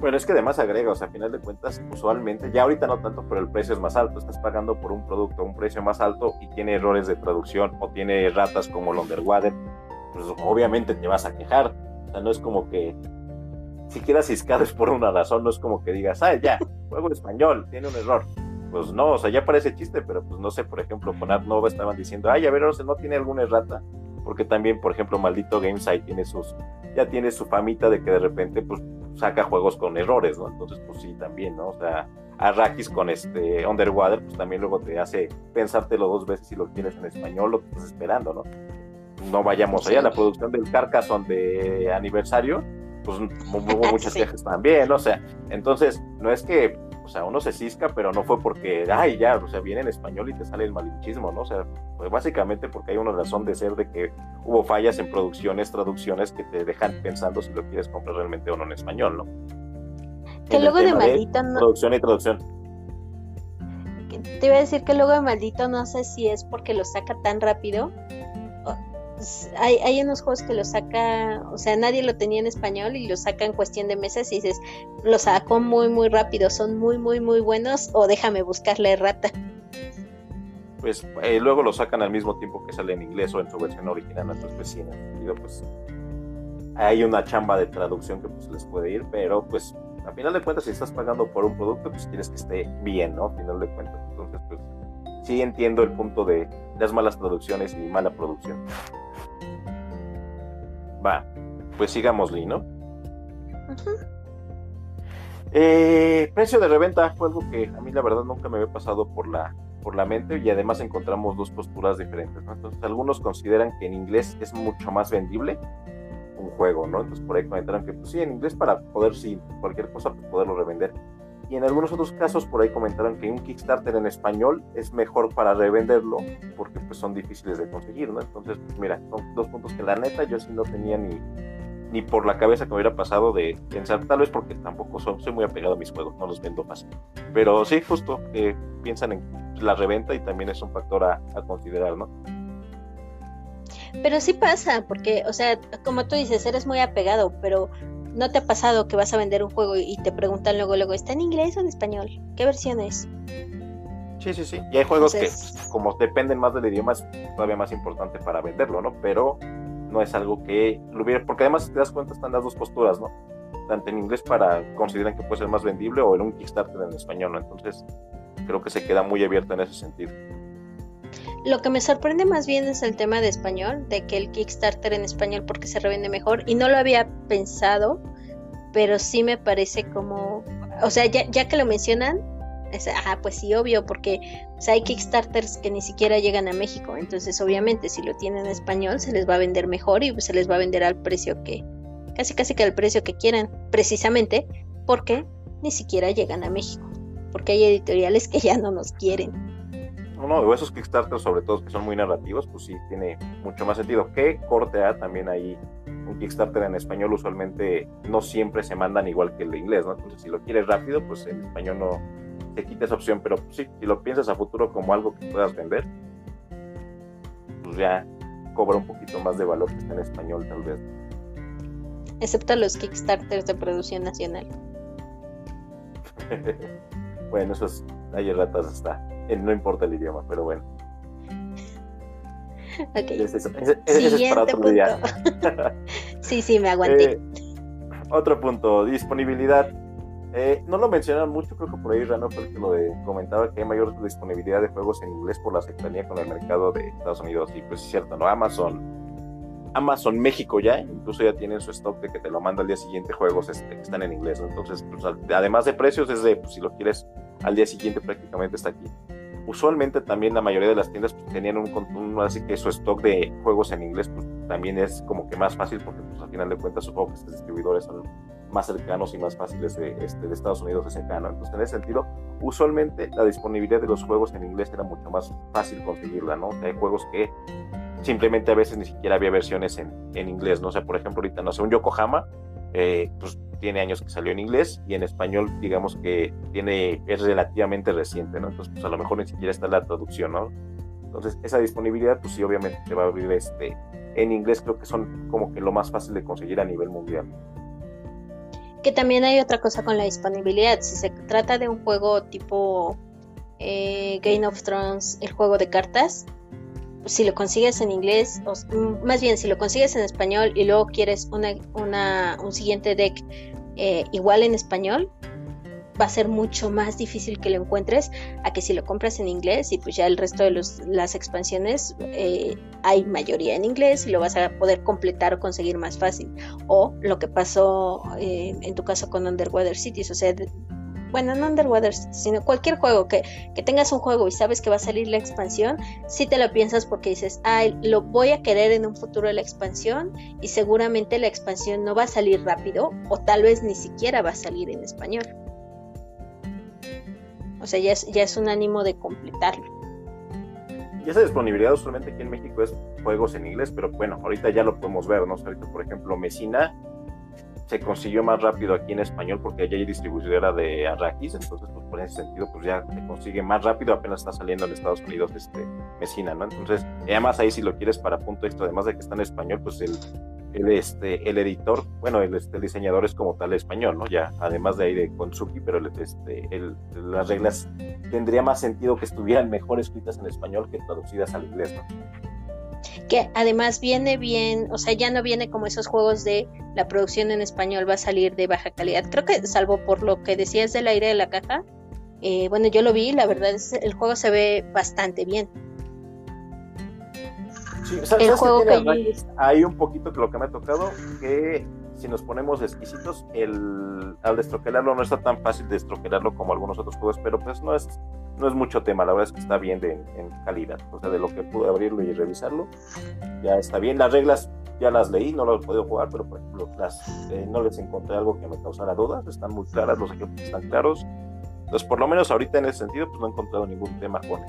Bueno, es que además agrega, o sea, a final de cuentas, usualmente, ya ahorita no tanto, pero el precio es más alto. Estás pagando por un producto un precio más alto y tiene errores de traducción o tiene ratas como el Underwater, pues obviamente te vas a quejar. O sea, no es como que si quedas ciscado es por una razón, no es como que digas, ah, ya, juego español, tiene un error. Pues no, o sea, ya parece chiste, pero pues no sé, por ejemplo, con Art Nova estaban diciendo, ay, a ver, no tiene alguna errata, porque también, por ejemplo, maldito Gamesite tiene sus, ya tiene su famita de que de repente, pues, saca juegos con errores, ¿no? Entonces, pues sí, también, ¿no? O sea, Arrakis con este Underwater, pues también luego te hace pensártelo dos veces si lo quieres en español o te estás esperando, ¿no? No vayamos allá, la producción del Carcassonne de aniversario, pues hubo muchas quejas también, ¿no? o sea, entonces, no es que o sea, uno se cisca, pero no fue porque, ay, ya, o sea, viene en español y te sale el malinchismo, ¿no? O sea, pues básicamente porque hay una razón de ser de que hubo fallas en producciones, traducciones que te dejan pensando si lo quieres comprar realmente o no en español, ¿no? Que luego de maldito no... Producción y traducción. Te iba a decir que luego de maldito no sé si es porque lo saca tan rápido hay, hay unos juegos que lo saca, o sea, nadie lo tenía en español y lo saca en cuestión de meses y dices, lo sacó muy, muy rápido, son muy, muy, muy buenos o déjame buscarle rata. Pues eh, luego lo sacan al mismo tiempo que sale en inglés o en su versión original, entonces pues sí, pues hay una chamba de traducción que pues les puede ir, pero pues a final de cuentas si estás pagando por un producto, pues quieres que esté bien, ¿no? A final de cuentas, entonces pues sí entiendo el punto de las malas traducciones y mala producción. Va, pues sigamos, ¿no? Eh, precio de reventa fue algo que a mí la verdad nunca me había pasado por la, por la mente y además encontramos dos posturas diferentes. Entonces, algunos consideran que en inglés es mucho más vendible un juego, ¿no? Entonces por ahí comentaron que pues sí, en inglés para poder, si cualquier cosa, pues poderlo revender. Y en algunos otros casos por ahí comentaron que un Kickstarter en español es mejor para revenderlo porque pues son difíciles de conseguir, ¿no? Entonces, pues, mira, son dos puntos que la neta yo sí no tenía ni, ni por la cabeza que me hubiera pasado de pensar, tal vez porque tampoco soy, soy muy apegado a mis juegos, no los vendo fácil. Pero sí, justo eh, piensan en la reventa y también es un factor a, a considerar, ¿no? Pero sí pasa, porque, o sea, como tú dices, eres muy apegado, pero ¿no te ha pasado que vas a vender un juego y te preguntan luego, luego, ¿está en inglés o en español? ¿Qué versión es? Sí, sí, sí. Y hay juegos que, como dependen más del idioma, es todavía más importante para venderlo, ¿no? Pero no es algo que lo hubiera, porque además, si te das cuenta, están las dos posturas, ¿no? Tanto en inglés para consideran que puede ser más vendible o en un Kickstarter en español, ¿no? Entonces, creo que se queda muy abierto en ese sentido. Lo que me sorprende más bien es el tema de español, de que el Kickstarter en español porque se revende mejor y no lo había pensado, pero sí me parece como, o sea, ya, ya que lo mencionan, ah, pues sí, obvio, porque hay Kickstarters que ni siquiera llegan a México, entonces obviamente si lo tienen en español se les va a vender mejor y se les va a vender al precio que, casi casi que al precio que quieran, precisamente porque ni siquiera llegan a México, porque hay editoriales que ya no nos quieren no, esos Kickstarter, sobre todo que son muy narrativos, pues sí tiene mucho más sentido. Que corte A también ahí un Kickstarter en español usualmente no siempre se mandan igual que el de inglés, ¿no? Entonces si lo quieres rápido, pues en español no te quita esa opción, pero pues, sí, si lo piensas a futuro como algo que puedas vender, pues ya cobra un poquito más de valor que está en español tal vez. Excepto los Kickstarters de producción nacional. [laughs] bueno, esos hay ratas hasta no importa el idioma, pero bueno. Ok. Es, eso, es, para otro día. [laughs] sí, sí, me aguanté. Eh, otro punto, disponibilidad. Eh, no lo mencionan mucho, creo que por ahí Rano fue el que lo comentaba que hay mayor disponibilidad de juegos en inglés por la cercanía con el mercado de Estados Unidos. Y pues es cierto, ¿no? Amazon, Amazon México ya, incluso ya tienen su stock de que te lo manda al día siguiente juegos este, que están en inglés. Entonces, pues, además de precios, es de, pues, si lo quieres al día siguiente prácticamente está aquí usualmente también la mayoría de las tiendas pues, tenían un, así que su stock de juegos en inglés pues, también es como que más fácil porque pues al final de cuentas supongo que estos distribuidores son más cercanos y más fáciles de, este, Estados Unidos de cercano. Entonces en ese sentido, usualmente la disponibilidad de los juegos en inglés era mucho más fácil conseguirla, ¿no? hay juegos que simplemente a veces ni siquiera había versiones en, en inglés, ¿no? O sea, por ejemplo, ahorita, no sé, un Yokohama, eh, pues tiene años que salió en inglés y en español, digamos que tiene, es relativamente reciente, ¿no? Entonces, pues a lo mejor ni siquiera está la traducción, ¿no? Entonces, esa disponibilidad, pues sí, obviamente te va a abrir este. En inglés creo que son como que lo más fácil de conseguir a nivel mundial. Que también hay otra cosa con la disponibilidad. Si se trata de un juego tipo eh, Game of Thrones, el juego de cartas, si lo consigues en inglés, o, más bien si lo consigues en español y luego quieres una, un siguiente deck eh, igual en español, va a ser mucho más difícil que lo encuentres a que si lo compras en inglés y pues ya el resto de los, las expansiones eh, hay mayoría en inglés y lo vas a poder completar o conseguir más fácil. O lo que pasó eh, en tu caso con Underwater Cities, o sea, bueno, no Underwater, sino cualquier juego que, que, tengas un juego y sabes que va a salir la expansión, si te lo piensas porque dices, ay, lo voy a querer en un futuro la expansión y seguramente la expansión no va a salir rápido o tal vez ni siquiera va a salir en español. O sea, ya es, ya es un ánimo de completarlo. Y esa disponibilidad usualmente aquí en México es juegos en inglés, pero bueno, ahorita ya lo podemos ver, ¿no? ahorita, por ejemplo, Mesina se consiguió más rápido aquí en español porque allá hay distribuidora de Arrakis, entonces pues por ese sentido pues ya se consigue más rápido, apenas está saliendo en Estados Unidos este Mesina, ¿no? Entonces, además ahí si lo quieres para punto esto, además de que está en español, pues el, el, este, el editor, bueno, el, este, diseñador es como tal español, ¿no? Ya, además de ahí de Konsuki, pero el, este, el, las reglas tendría más sentido que estuvieran mejor escritas en español que traducidas al inglés. Que además viene bien, o sea, ya no viene como esos juegos de la producción en español va a salir de baja calidad. Creo que salvo por lo que decías del aire de la caja, eh, bueno, yo lo vi, la verdad es el juego se ve bastante bien. Sí, el juego que hay un poquito que lo que me ha tocado que si nos ponemos exquisitos, el, al destroquelarlo no está tan fácil destroquelarlo como algunos otros juegos, pero pues no es, no es mucho tema, la verdad es que está bien de, en calidad, o sea, de lo que pude abrirlo y revisarlo, ya está bien. Las reglas ya las leí, no las he podido jugar, pero por ejemplo, las, eh, no les encontré algo que me causara dudas, están muy claras, los ejemplos están claros, Entonces, por lo menos ahorita en ese sentido, pues no he encontrado ningún tema con,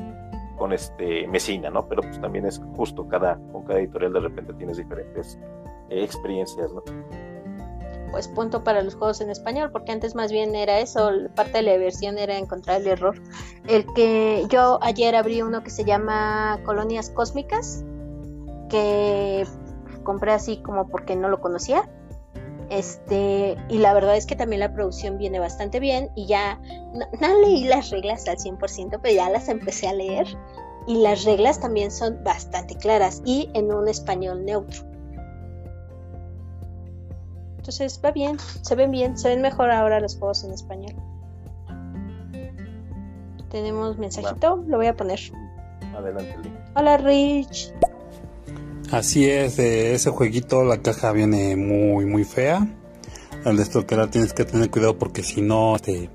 con este Mesina, ¿no? Pero pues también es justo, cada, con cada editorial de repente tienes diferentes eh, experiencias, ¿no? Pues punto para los juegos en español, porque antes más bien era eso, parte de la versión era encontrar el error. El que yo ayer abrí uno que se llama Colonias Cósmicas, que compré así como porque no lo conocía. Este, y la verdad es que también la producción viene bastante bien y ya no, leí las reglas al 100%, pero ya las empecé a leer y las reglas también son bastante claras y en un español neutro. Entonces va bien, se ven bien, se ven mejor ahora los juegos en español. Tenemos mensajito, lo voy a poner. Adelante, Hola Rich. Así es, de ese jueguito la caja viene muy muy fea. Al desbloquear tienes que tener cuidado porque si no, te,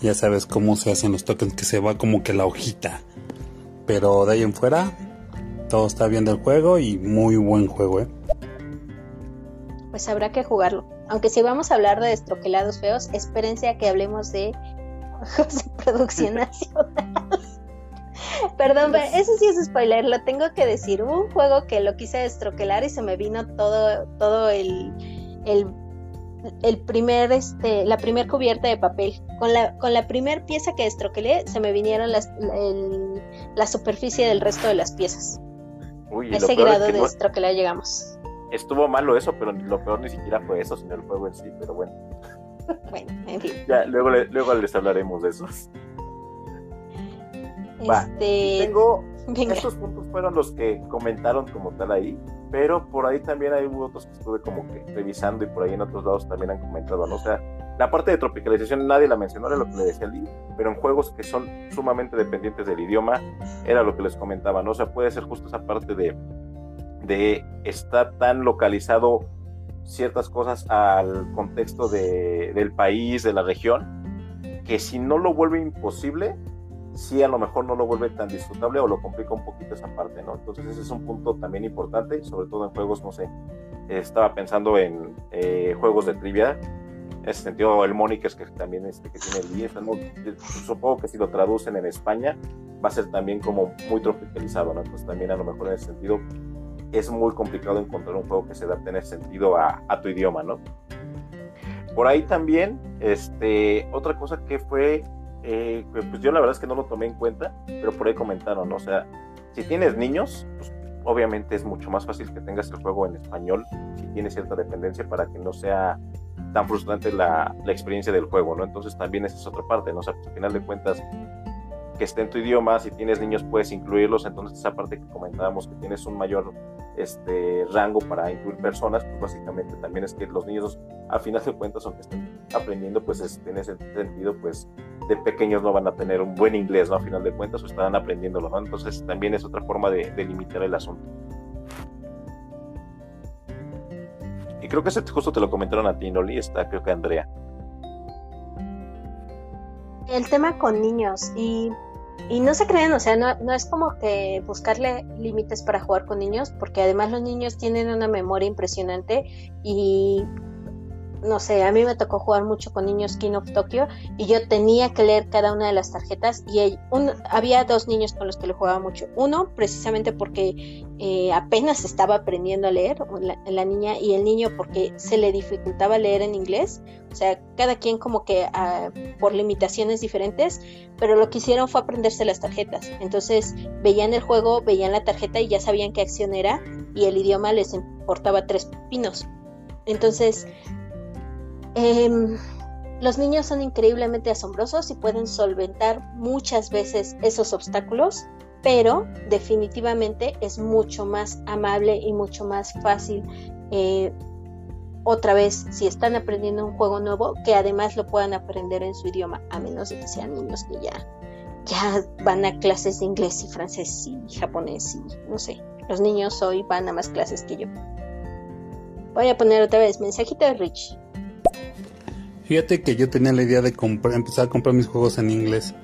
ya sabes cómo se hacen los tokens, que se va como que la hojita. Pero de ahí en fuera, todo está bien del juego y muy buen juego, ¿eh? Pues habrá que jugarlo. Aunque si vamos a hablar de destroquelados feos, espérense a que hablemos de juegos de producción nacional. [laughs] Perdón, eso sí es spoiler, lo tengo que decir. Hubo un juego que lo quise destroquelar y se me vino todo, todo el, el, primer, este, la primer cubierta de papel. Con la, con la primer pieza que destroquelé, se me vinieron las, la superficie del resto de las piezas. Uy, a ese grado de destroquelar llegamos. Estuvo malo eso, pero lo peor ni siquiera fue eso, sino el juego en sí, pero bueno. Bueno, en fin. Ya, luego, luego les hablaremos de esos. Este... Tengo. Estos puntos fueron los que comentaron como tal ahí, pero por ahí también hay otros que estuve como que revisando y por ahí en otros lados también han comentado, ¿no? O sea, la parte de tropicalización nadie la mencionó, era lo que le decía Lee, pero en juegos que son sumamente dependientes del idioma, era lo que les comentaba, ¿no? O sea, puede ser justo esa parte de, de estar tan localizado ciertas cosas al contexto de, del país, de la región, que si no lo vuelve imposible, sí a lo mejor no lo vuelve tan disfrutable o lo complica un poquito esa parte, ¿no? Entonces ese es un punto también importante, sobre todo en juegos, no sé, estaba pensando en eh, juegos de trivia, en ese sentido el Monix que también este, que tiene el 10, supongo que si lo traducen en España va a ser también como muy tropicalizado, ¿no? Entonces también a lo mejor en ese sentido es muy complicado encontrar un juego que se adapte en ese sentido a, tu idioma, ¿no? Por ahí también, este, otra cosa que fue eh, pues yo la verdad es que no lo tomé en cuenta, pero por ahí comentaron, ¿no? o sea, si tienes niños, pues obviamente es mucho más fácil que tengas el juego en español si tienes cierta dependencia para que no sea tan frustrante la, la experiencia del juego, ¿no? Entonces también esa es otra parte, ¿no? O sea, pues, al final de cuentas, que esté en tu idioma, si tienes niños puedes incluirlos, entonces esa parte que comentábamos que tienes un mayor este rango para incluir personas, pues básicamente también es que los niños, a final de cuentas, aunque estén aprendiendo, pues en ese sentido, pues de pequeños no van a tener un buen inglés, ¿no? A final de cuentas, o estarán aprendiéndolo, ¿no? Entonces también es otra forma de, limitar el asunto. Y creo que ese justo te lo comentaron a ti, Noli, está creo que Andrea. El tema con niños y y no se crean, o sea, no, no es como que buscarle límites para jugar con niños, porque además los niños tienen una memoria impresionante y no sé, a mí me tocó jugar mucho con niños King of Tokyo y yo tenía que leer cada una de las tarjetas y había dos niños con los que le jugaba mucho. Uno, precisamente porque eh, apenas estaba aprendiendo a leer, la, niña, y el niño porque se le dificultaba leer en inglés. O sea, cada quien como que ah, por limitaciones diferentes, pero lo que hicieron fue aprenderse las tarjetas. Entonces veían el juego, veían la tarjeta y ya sabían qué acción era y el idioma les importaba tres pinos. Entonces, Em, los niños son increíblemente asombrosos y pueden solventar muchas veces esos obstáculos, pero definitivamente es mucho más amable y mucho más fácil. Eh, otra vez, si están aprendiendo un juego nuevo, que además lo puedan aprender en su idioma, a menos de que sean niños que ya, ya van a clases de inglés y francés y japonés y no sé. Los niños hoy van a más clases que yo. Voy a poner otra vez mensajito de Rich. Fíjate que yo tenía la idea de empezar a comprar mis juegos en inglés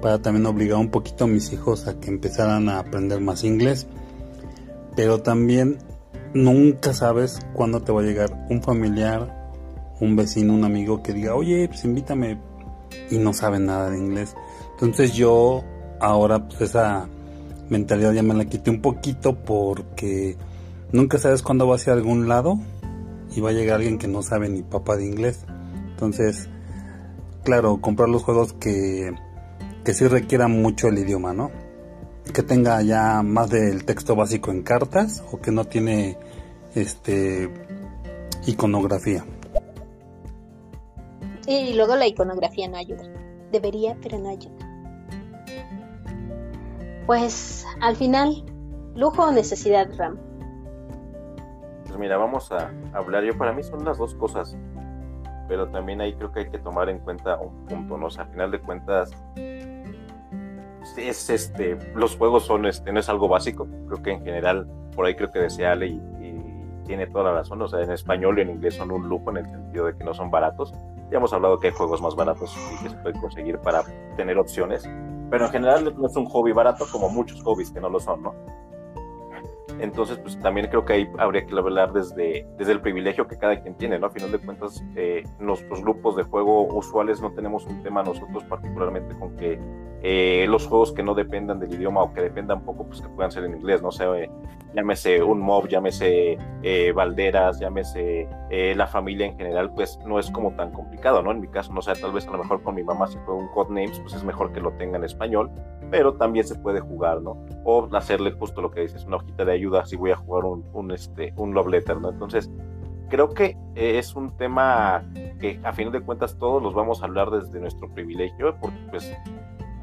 para también obligar un poquito a mis hijos a que empezaran a aprender más inglés. Pero también nunca sabes cuándo te va a llegar un familiar, un vecino, un amigo que diga, oye, pues invítame y no saben nada de inglés. Entonces yo ahora pues esa mentalidad ya me la quité un poquito porque nunca sabes cuándo vas a algún lado y va a llegar alguien que no sabe ni papá de inglés. Entonces, claro, comprar los juegos que, que sí requieran mucho el idioma, ¿no? Que tenga ya más del texto básico en cartas o que no tiene este iconografía. Y luego la iconografía no ayuda. Debería, pero no ayuda. Pues al final, lujo o necesidad, Ram. Pues mira, vamos a hablar. Yo para mí son las dos cosas. Pero también ahí creo que hay que tomar en cuenta un punto, ¿no? O sea, al final de cuentas, es este, los juegos son este, no es algo básico. Creo que en general, por ahí creo que decía Ale y, tiene toda la razón. O sea, en español y en inglés son un lujo en el sentido de que no son baratos. Ya hemos hablado que hay juegos más baratos y que se pueden conseguir para tener opciones pero en general no es un hobby barato como muchos hobbies que no lo son, ¿no? Entonces, pues también creo que ahí habría que hablar desde, desde el privilegio que cada quien tiene, ¿no? A final de cuentas, eh, nuestros grupos de juego usuales no tenemos un tema nosotros particularmente con que eh, los juegos que no dependan del idioma o que dependan poco, pues que puedan ser en inglés, no sé, eh, llámese un mob, llámese eh, Valderas, llámese eh, la familia en general, pues no es como tan complicado, ¿no? En mi caso, no sé, tal vez a lo mejor con mi mamá si fue un Codenames, pues es mejor que lo tenga en español, pero también se puede jugar, ¿no? O hacerle justo lo que dices, una hojita de ayuda si voy a jugar un, un, este, un love letter, ¿no? Entonces, creo que eh, es un tema que a fin de cuentas todos los vamos a hablar desde nuestro privilegio, porque pues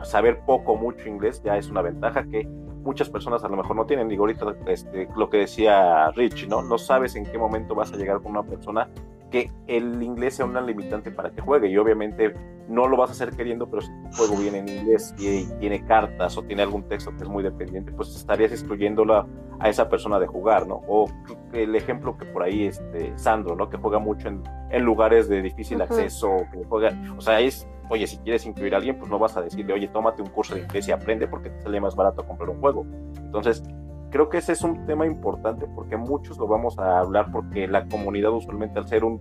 saber poco mucho inglés ya es una ventaja que muchas personas a lo mejor no tienen. Digo, ahorita este, lo que decía Rich, ¿no? No sabes en qué momento vas a llegar con una persona que el inglés sea una limitante para que juegue. Y obviamente no lo vas a hacer queriendo, pero si tu juego viene en inglés y, tiene cartas o tiene algún texto que es muy dependiente, pues estarías excluyéndola a esa persona de jugar, ¿no? O el ejemplo que por ahí, este, Sandro, ¿no? Que juega mucho en, en lugares de difícil acceso, que juega, o sea, es oye, si quieres incluir a alguien, pues no vas a decirle, oye, tómate un curso de inglés y aprende porque te sale más barato comprar un juego. Entonces, creo que ese es un tema importante porque muchos lo vamos a hablar porque la comunidad usualmente al ser un,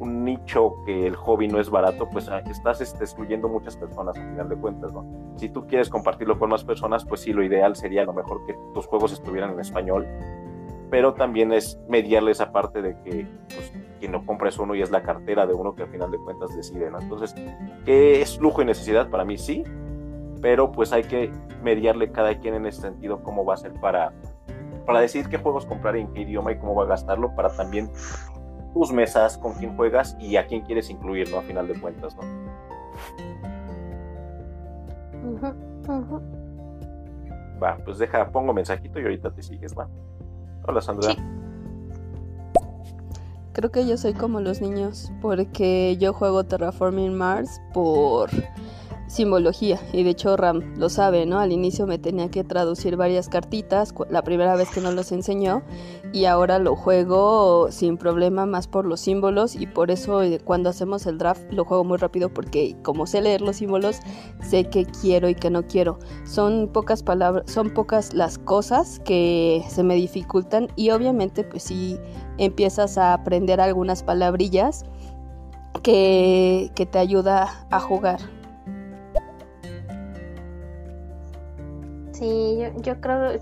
un nicho que el hobby no es barato, pues ah, estás este, excluyendo muchas personas al final de cuentas, ¿no? Si tú quieres compartirlo con más personas, pues sí, lo ideal sería a lo mejor que tus juegos estuvieran en español, pero también es mediarle esa parte de que pues, quien no compra es uno y es la cartera de uno que al final de cuentas decide, ¿no? Entonces, ¿qué es lujo y necesidad? Para mí sí, pero pues hay que mediarle cada quien en ese sentido cómo va a ser para, para decidir qué juegos comprar en qué idioma y cómo va a gastarlo para también tus mesas, con quién juegas y a quién quieres incluir, ¿no? A final de cuentas, ¿no? Va, pues deja, pongo mensajito y ahorita te sigues, va. Hola Sandra. Sí. Creo que yo soy como los niños porque yo juego Terraforming Mars por simbología y de hecho Ram lo sabe, ¿no? Al inicio me tenía que traducir varias cartitas, la primera vez que no los enseñó y ahora lo juego sin problema más por los símbolos y por eso eh, cuando hacemos el draft lo juego muy rápido porque como sé leer los símbolos sé que quiero y que no quiero. Son pocas palabras, son pocas las cosas que se me dificultan y obviamente pues si empiezas a aprender algunas palabrillas que, que te ayuda a jugar. Sí, yo, yo creo.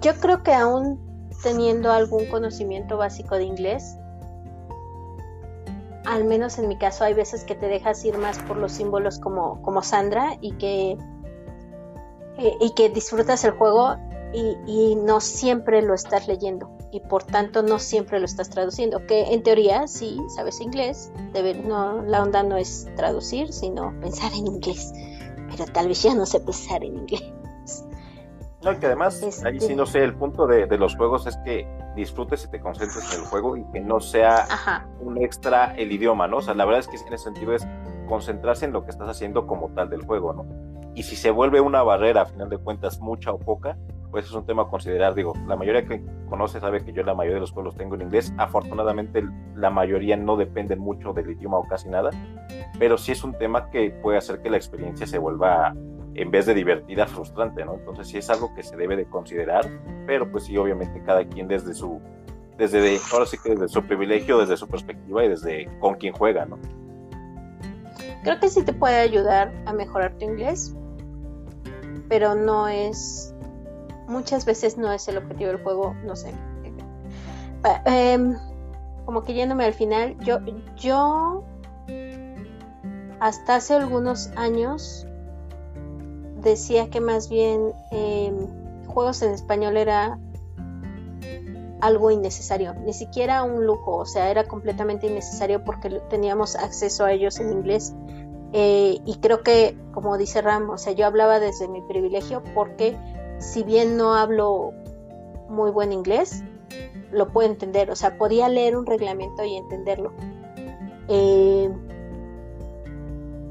Yo creo que aún teniendo algún conocimiento básico de inglés, al menos en mi caso, hay veces que te dejas ir más por los símbolos como, como Sandra y que, eh, y, que disfrutas el juego y, y, no siempre lo estás leyendo y por tanto no siempre lo estás traduciendo. Que en teoría, sí, sabes inglés, debe, no, la onda no es traducir, sino pensar en inglés tal vez ya no sé pensar en inglés. No, que además, ahí sí no sé, el punto de, de, los juegos es que disfrutes y te concentres en el juego y que no sea Ajá. un extra el idioma, ¿no? O sea, la verdad es que en ese sentido es concentrarse en lo que estás haciendo como tal del juego, ¿no? Y si se vuelve una barrera, a final de cuentas, mucha o poca, pues es un tema a considerar. Digo, la mayoría que conoce sabe que yo la mayoría de los juegos los tengo en inglés. Afortunadamente, la mayoría no dependen mucho del idioma o casi nada, pero sí es un tema que puede hacer que la experiencia se vuelva, en vez de divertida, frustrante, ¿no? Entonces sí es algo que se debe de considerar, pero pues sí, obviamente cada quien desde su, desde, de, ahora sí que desde su privilegio, desde su perspectiva y desde con quien juega, ¿no? Creo que sí te puede ayudar a mejorar tu inglés, pero no es, muchas veces no es el objetivo del juego, no sé. Em, como que yéndome al final, yo, yo hasta hace algunos años decía que más bien em, juegos en español era algo innecesario, ni siquiera un lujo, o sea, era completamente innecesario porque teníamos acceso a ellos en inglés. Eh, y creo que, como dice Ram, o sea, yo hablaba desde mi privilegio porque si bien no hablo muy buen inglés, lo puedo entender, o sea, podía leer un reglamento y entenderlo. Eh,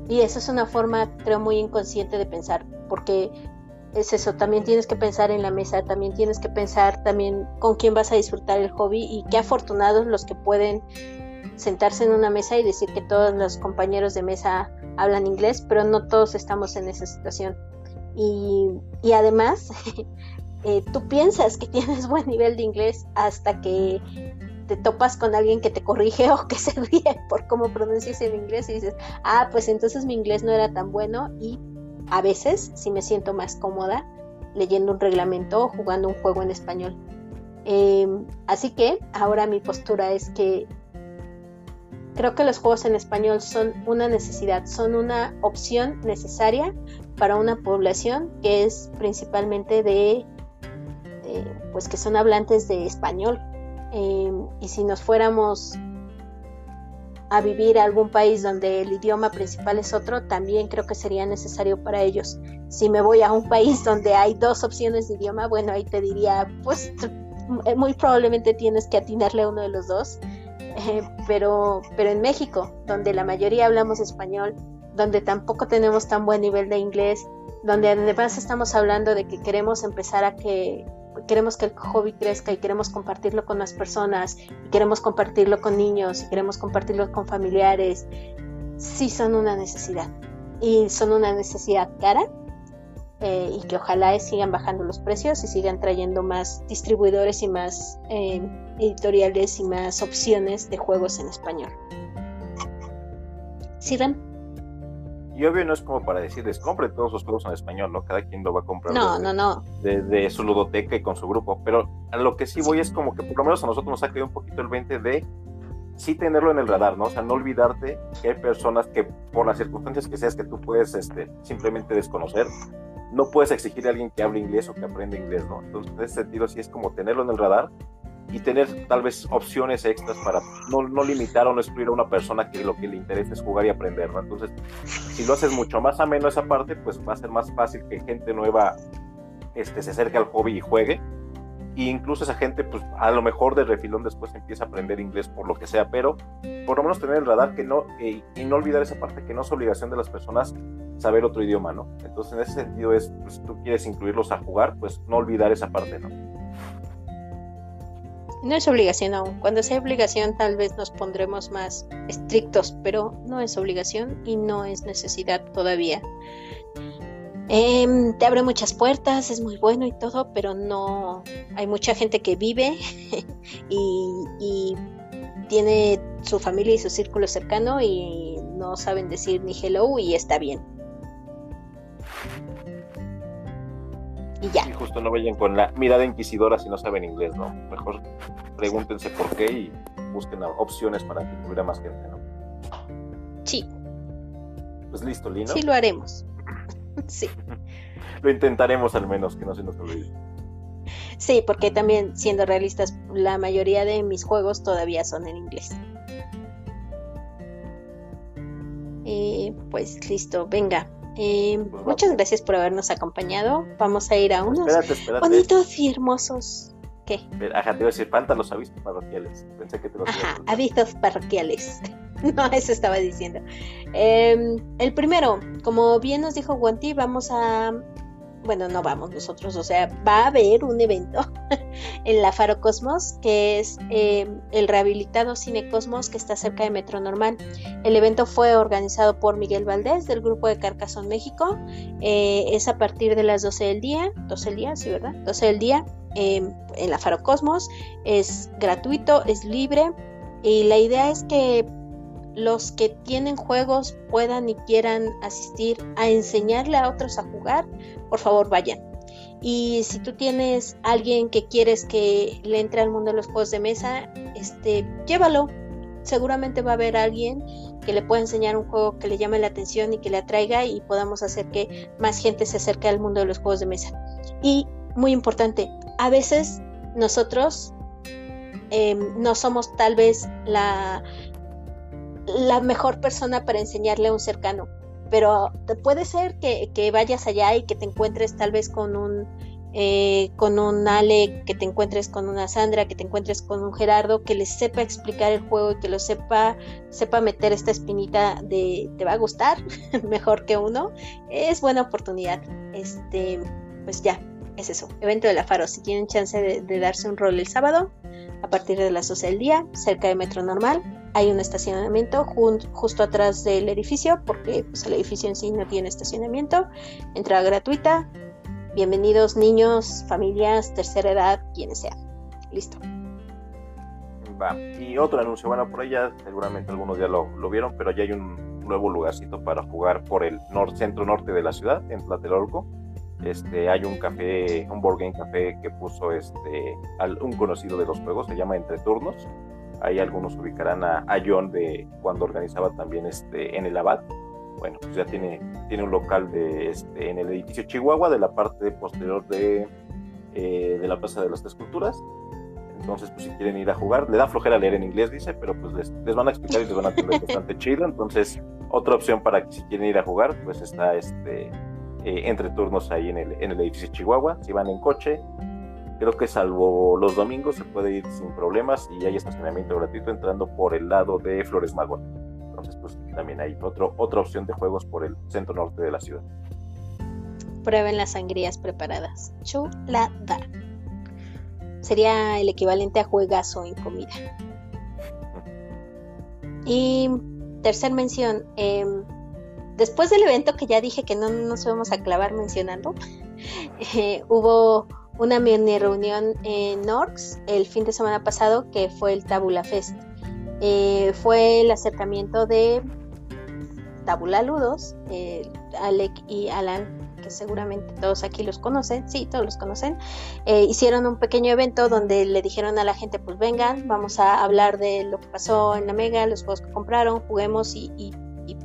y eso es una forma, creo, muy inconsciente de pensar, porque es eso, también tienes que pensar en la mesa, también tienes que pensar también con quién vas a disfrutar el hobby y qué afortunados los que pueden sentarse en una mesa y decir que todos los compañeros de mesa hablan inglés, pero no todos estamos en esa situación. Y, además, [laughs] eh, tú piensas que tienes buen nivel de inglés hasta que te topas con alguien que te corrige o que [laughs] se ríe por cómo pronuncias el inglés y dices, ah, pues entonces mi inglés no era tan bueno y a veces sí me siento más cómoda leyendo un reglamento o jugando un juego en español. Em, así que ahora mi postura es que creo que los juegos en español son una necesidad, son una opción necesaria para una población que es principalmente de, pues que son hablantes de español. Em, y si nos fuéramos a vivir a algún país donde el idioma principal es otro, también creo que sería necesario para ellos. Si me voy a un país donde hay dos opciones de idioma, bueno, ahí te diría, pues muy probablemente tienes que atinarle a uno de los dos. Eh, pero, pero en México, donde la mayoría hablamos español, donde tampoco tenemos tan buen nivel de inglés, donde además estamos hablando de que queremos empezar a que queremos que el hobby crezca y queremos compartirlo con las personas, y queremos compartirlo con niños, y queremos compartirlo con familiares, sí son una necesidad. Y son una necesidad cara, eh, y que ojalá sigan bajando los precios y sigan trayendo más distribuidores y más eh, editoriales y más opciones de juegos en español. ¿Sí, y obvio no es como para decirles, compren todos los juegos en español, ¿no? Cada quien lo va a comprar. No, no, no. De, su ludoteca y con su grupo. Pero a lo que sí voy es como que por lo menos a nosotros nos ha caído un poquito el 20 de sí tenerlo en el radar, ¿no? O sea, no olvidarte que hay personas que por las circunstancias que seas que tú puedes este, simplemente desconocer, no puedes exigir a alguien que hable inglés o que aprenda inglés, ¿no? Entonces, en ese sentido sí es como tenerlo en el radar y tener tal vez opciones extras para no, no, limitar o no excluir a una persona que lo que le interesa es jugar y aprender, ¿no? Entonces, si lo haces mucho más ameno esa parte, pues va a ser más fácil que gente nueva este, se acerque al hobby y juegue. E incluso esa gente, pues a lo mejor de refilón después empieza a aprender inglés por lo que sea, pero por lo menos tener el radar que no, eh, y no olvidar esa parte que no es obligación de las personas saber otro idioma, ¿no? Entonces, en ese sentido es, pues, tú quieres incluirlos a jugar, pues no olvidar esa parte, ¿no? No es obligación aún. Cuando sea obligación tal vez nos pondremos más estrictos, pero no es obligación y no es necesidad todavía. Em, te abre muchas puertas, es muy bueno y todo, pero no hay mucha gente que vive [laughs] y, tiene su familia y su círculo cercano y no saben decir ni hello y está bien. Y ya. Y justo no vayan con la mirada inquisidora si no saben inglés, ¿no? Mejor pregúntense por qué y busquen opciones para que incluya más gente, ¿no? Sí. Pues listo, Lino. Sí, lo haremos. Sí. [laughs] lo intentaremos al menos, que no se nos olvide. Sí, porque también, siendo realistas, la mayoría de mis juegos todavía son en inglés. Eh, pues listo, venga. Eh, pues muchas gracias por habernos acompañado. Vamos a ir a unos bonitos y hermosos. ¿Qué? Ajá, te iba a decir, faltan los avisos parroquiales. Pensé que te los Ajá, avisos parroquiales. [laughs] no, eso estaba diciendo. Em, el primero, como bien nos dijo Guanti, vamos a bueno, no vamos nosotros, o sea, va a haber un evento [laughs] en la Faro Cosmos, que es eh, el rehabilitado Cine Cosmos, que está cerca de Metro Normal. El evento fue organizado por Miguel Valdés, del grupo de Carcasón México. Eh, es a partir de las 12 del día, 12 del día, sí, ¿verdad? 12 del día, em, en la Faro Cosmos. Es gratuito, es libre, y la idea es que los que tienen juegos puedan y quieran asistir a enseñarle a otros a jugar, por favor vayan. Y si tú tienes alguien que quieres que le entre al mundo de los juegos de mesa, este, llévalo. Seguramente va a haber alguien que le pueda enseñar un juego que le llame la atención y que le atraiga y podamos hacer que más gente se acerque al mundo de los juegos de mesa. Y muy importante, a veces nosotros em, no somos tal vez la, la mejor persona para enseñarle a un cercano, pero puede ser que, vayas allá y que te encuentres tal vez con un eh, con un Ale, que te encuentres con una Sandra, que te encuentres con un Gerardo, que les sepa explicar el juego y que lo sepa, sepa meter esta espinita de te va a gustar [laughs] mejor que uno, es buena oportunidad. Este, pues ya, es eso. Evento de la Faro, si tienen chance de, darse un rol el sábado, a partir de las 12 del día, cerca de Metro Normal, hay un estacionamiento justo atrás del edificio, porque pues, el edificio en sí no tiene estacionamiento, entrada gratuita, Bienvenidos niños, familias, tercera edad, quienes sean. Listo. Va. Y otro anuncio, bueno, por allá seguramente algunos ya lo, vieron, pero ya hay un nuevo lugarcito para jugar por el centro norte de la ciudad, en Tlatelolco. Este, hay un café, un board game café que puso este, un conocido de los juegos, se llama Entre Turnos. Ahí algunos ubicarán a, a John de cuando organizaba también este, en el Abad bueno, pues ya tiene, tiene un local de, este, en el edificio Chihuahua, de la parte posterior de, eh, de la Plaza de las Tres Culturas. Entonces, pues si quieren ir a jugar, le da flojera leer en inglés, dice, pero pues les, van a explicar y les van a atender bastante [laughs] chido. Entonces, otra opción para que si quieren ir a jugar, pues está este eh, entre turnos ahí en el, en el edificio Chihuahua. Si van en coche, creo que salvo los domingos se puede ir sin problemas y hay estacionamiento gratuito entrando por el lado de Flores Magón. Entonces, pues también hay otro, otra opción de juegos por el centro norte de la ciudad. Prueben las sangrías preparadas. Chulada. Sería el equivalente a juegazo en comida. Y tercer mención, em, después del evento que ya dije que no nos vamos a clavar mencionando, [laughs] eh, hubo una mini reunión en Norks el fin de semana pasado que fue el Tabula Fest. Eh, fue el acercamiento de Tabula Ludos, eh, Alec y Alan, que seguramente todos aquí los conocen, sí, todos los conocen, eh, hicieron un pequeño evento donde le dijeron a la gente, pues vengan, vamos a hablar de lo que pasó en la Mega, los juegos que compraron, juguemos y, y,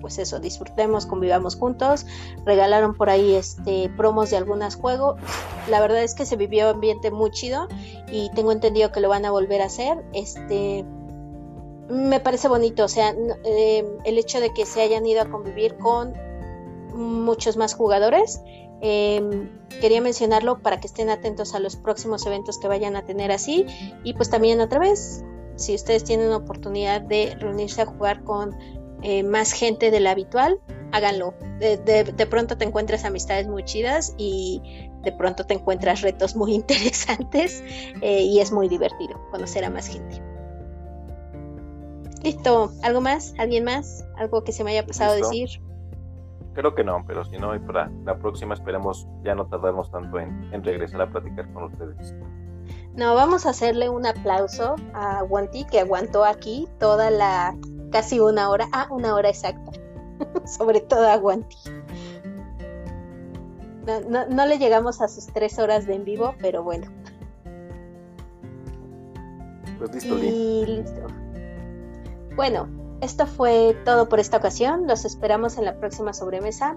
pues eso, disfrutemos, convivamos juntos, regalaron por ahí este promos de algunos juegos, la verdad es que se vivió un ambiente muy chido y tengo entendido que lo van a volver a hacer, este me parece bonito, o sea, eh, el hecho de que se hayan ido a convivir con muchos más jugadores. Em, quería mencionarlo para que estén atentos a los próximos eventos que vayan a tener así. Y pues también otra vez, si ustedes tienen oportunidad de reunirse a jugar con eh, más gente de la habitual, háganlo. De, pronto te encuentras amistades muy chidas y de pronto te encuentras retos muy [laughs] interesantes eh, y es muy divertido conocer a más gente. Listo, ¿algo más? ¿Alguien más? ¿Algo que se me haya pasado a decir? Creo que no, pero si no, para la próxima esperemos ya no tardarnos tanto en, regresar a platicar con ustedes. No, vamos a hacerle un aplauso a Wanti que aguantó aquí toda la casi una hora, ah, una hora exacta, [laughs] sobre todo a Wanti. No, le llegamos a sus tres horas de en vivo, pero bueno. Pues listo, y listo. Bueno, esto fue todo por esta ocasión. Los esperamos en la próxima sobremesa.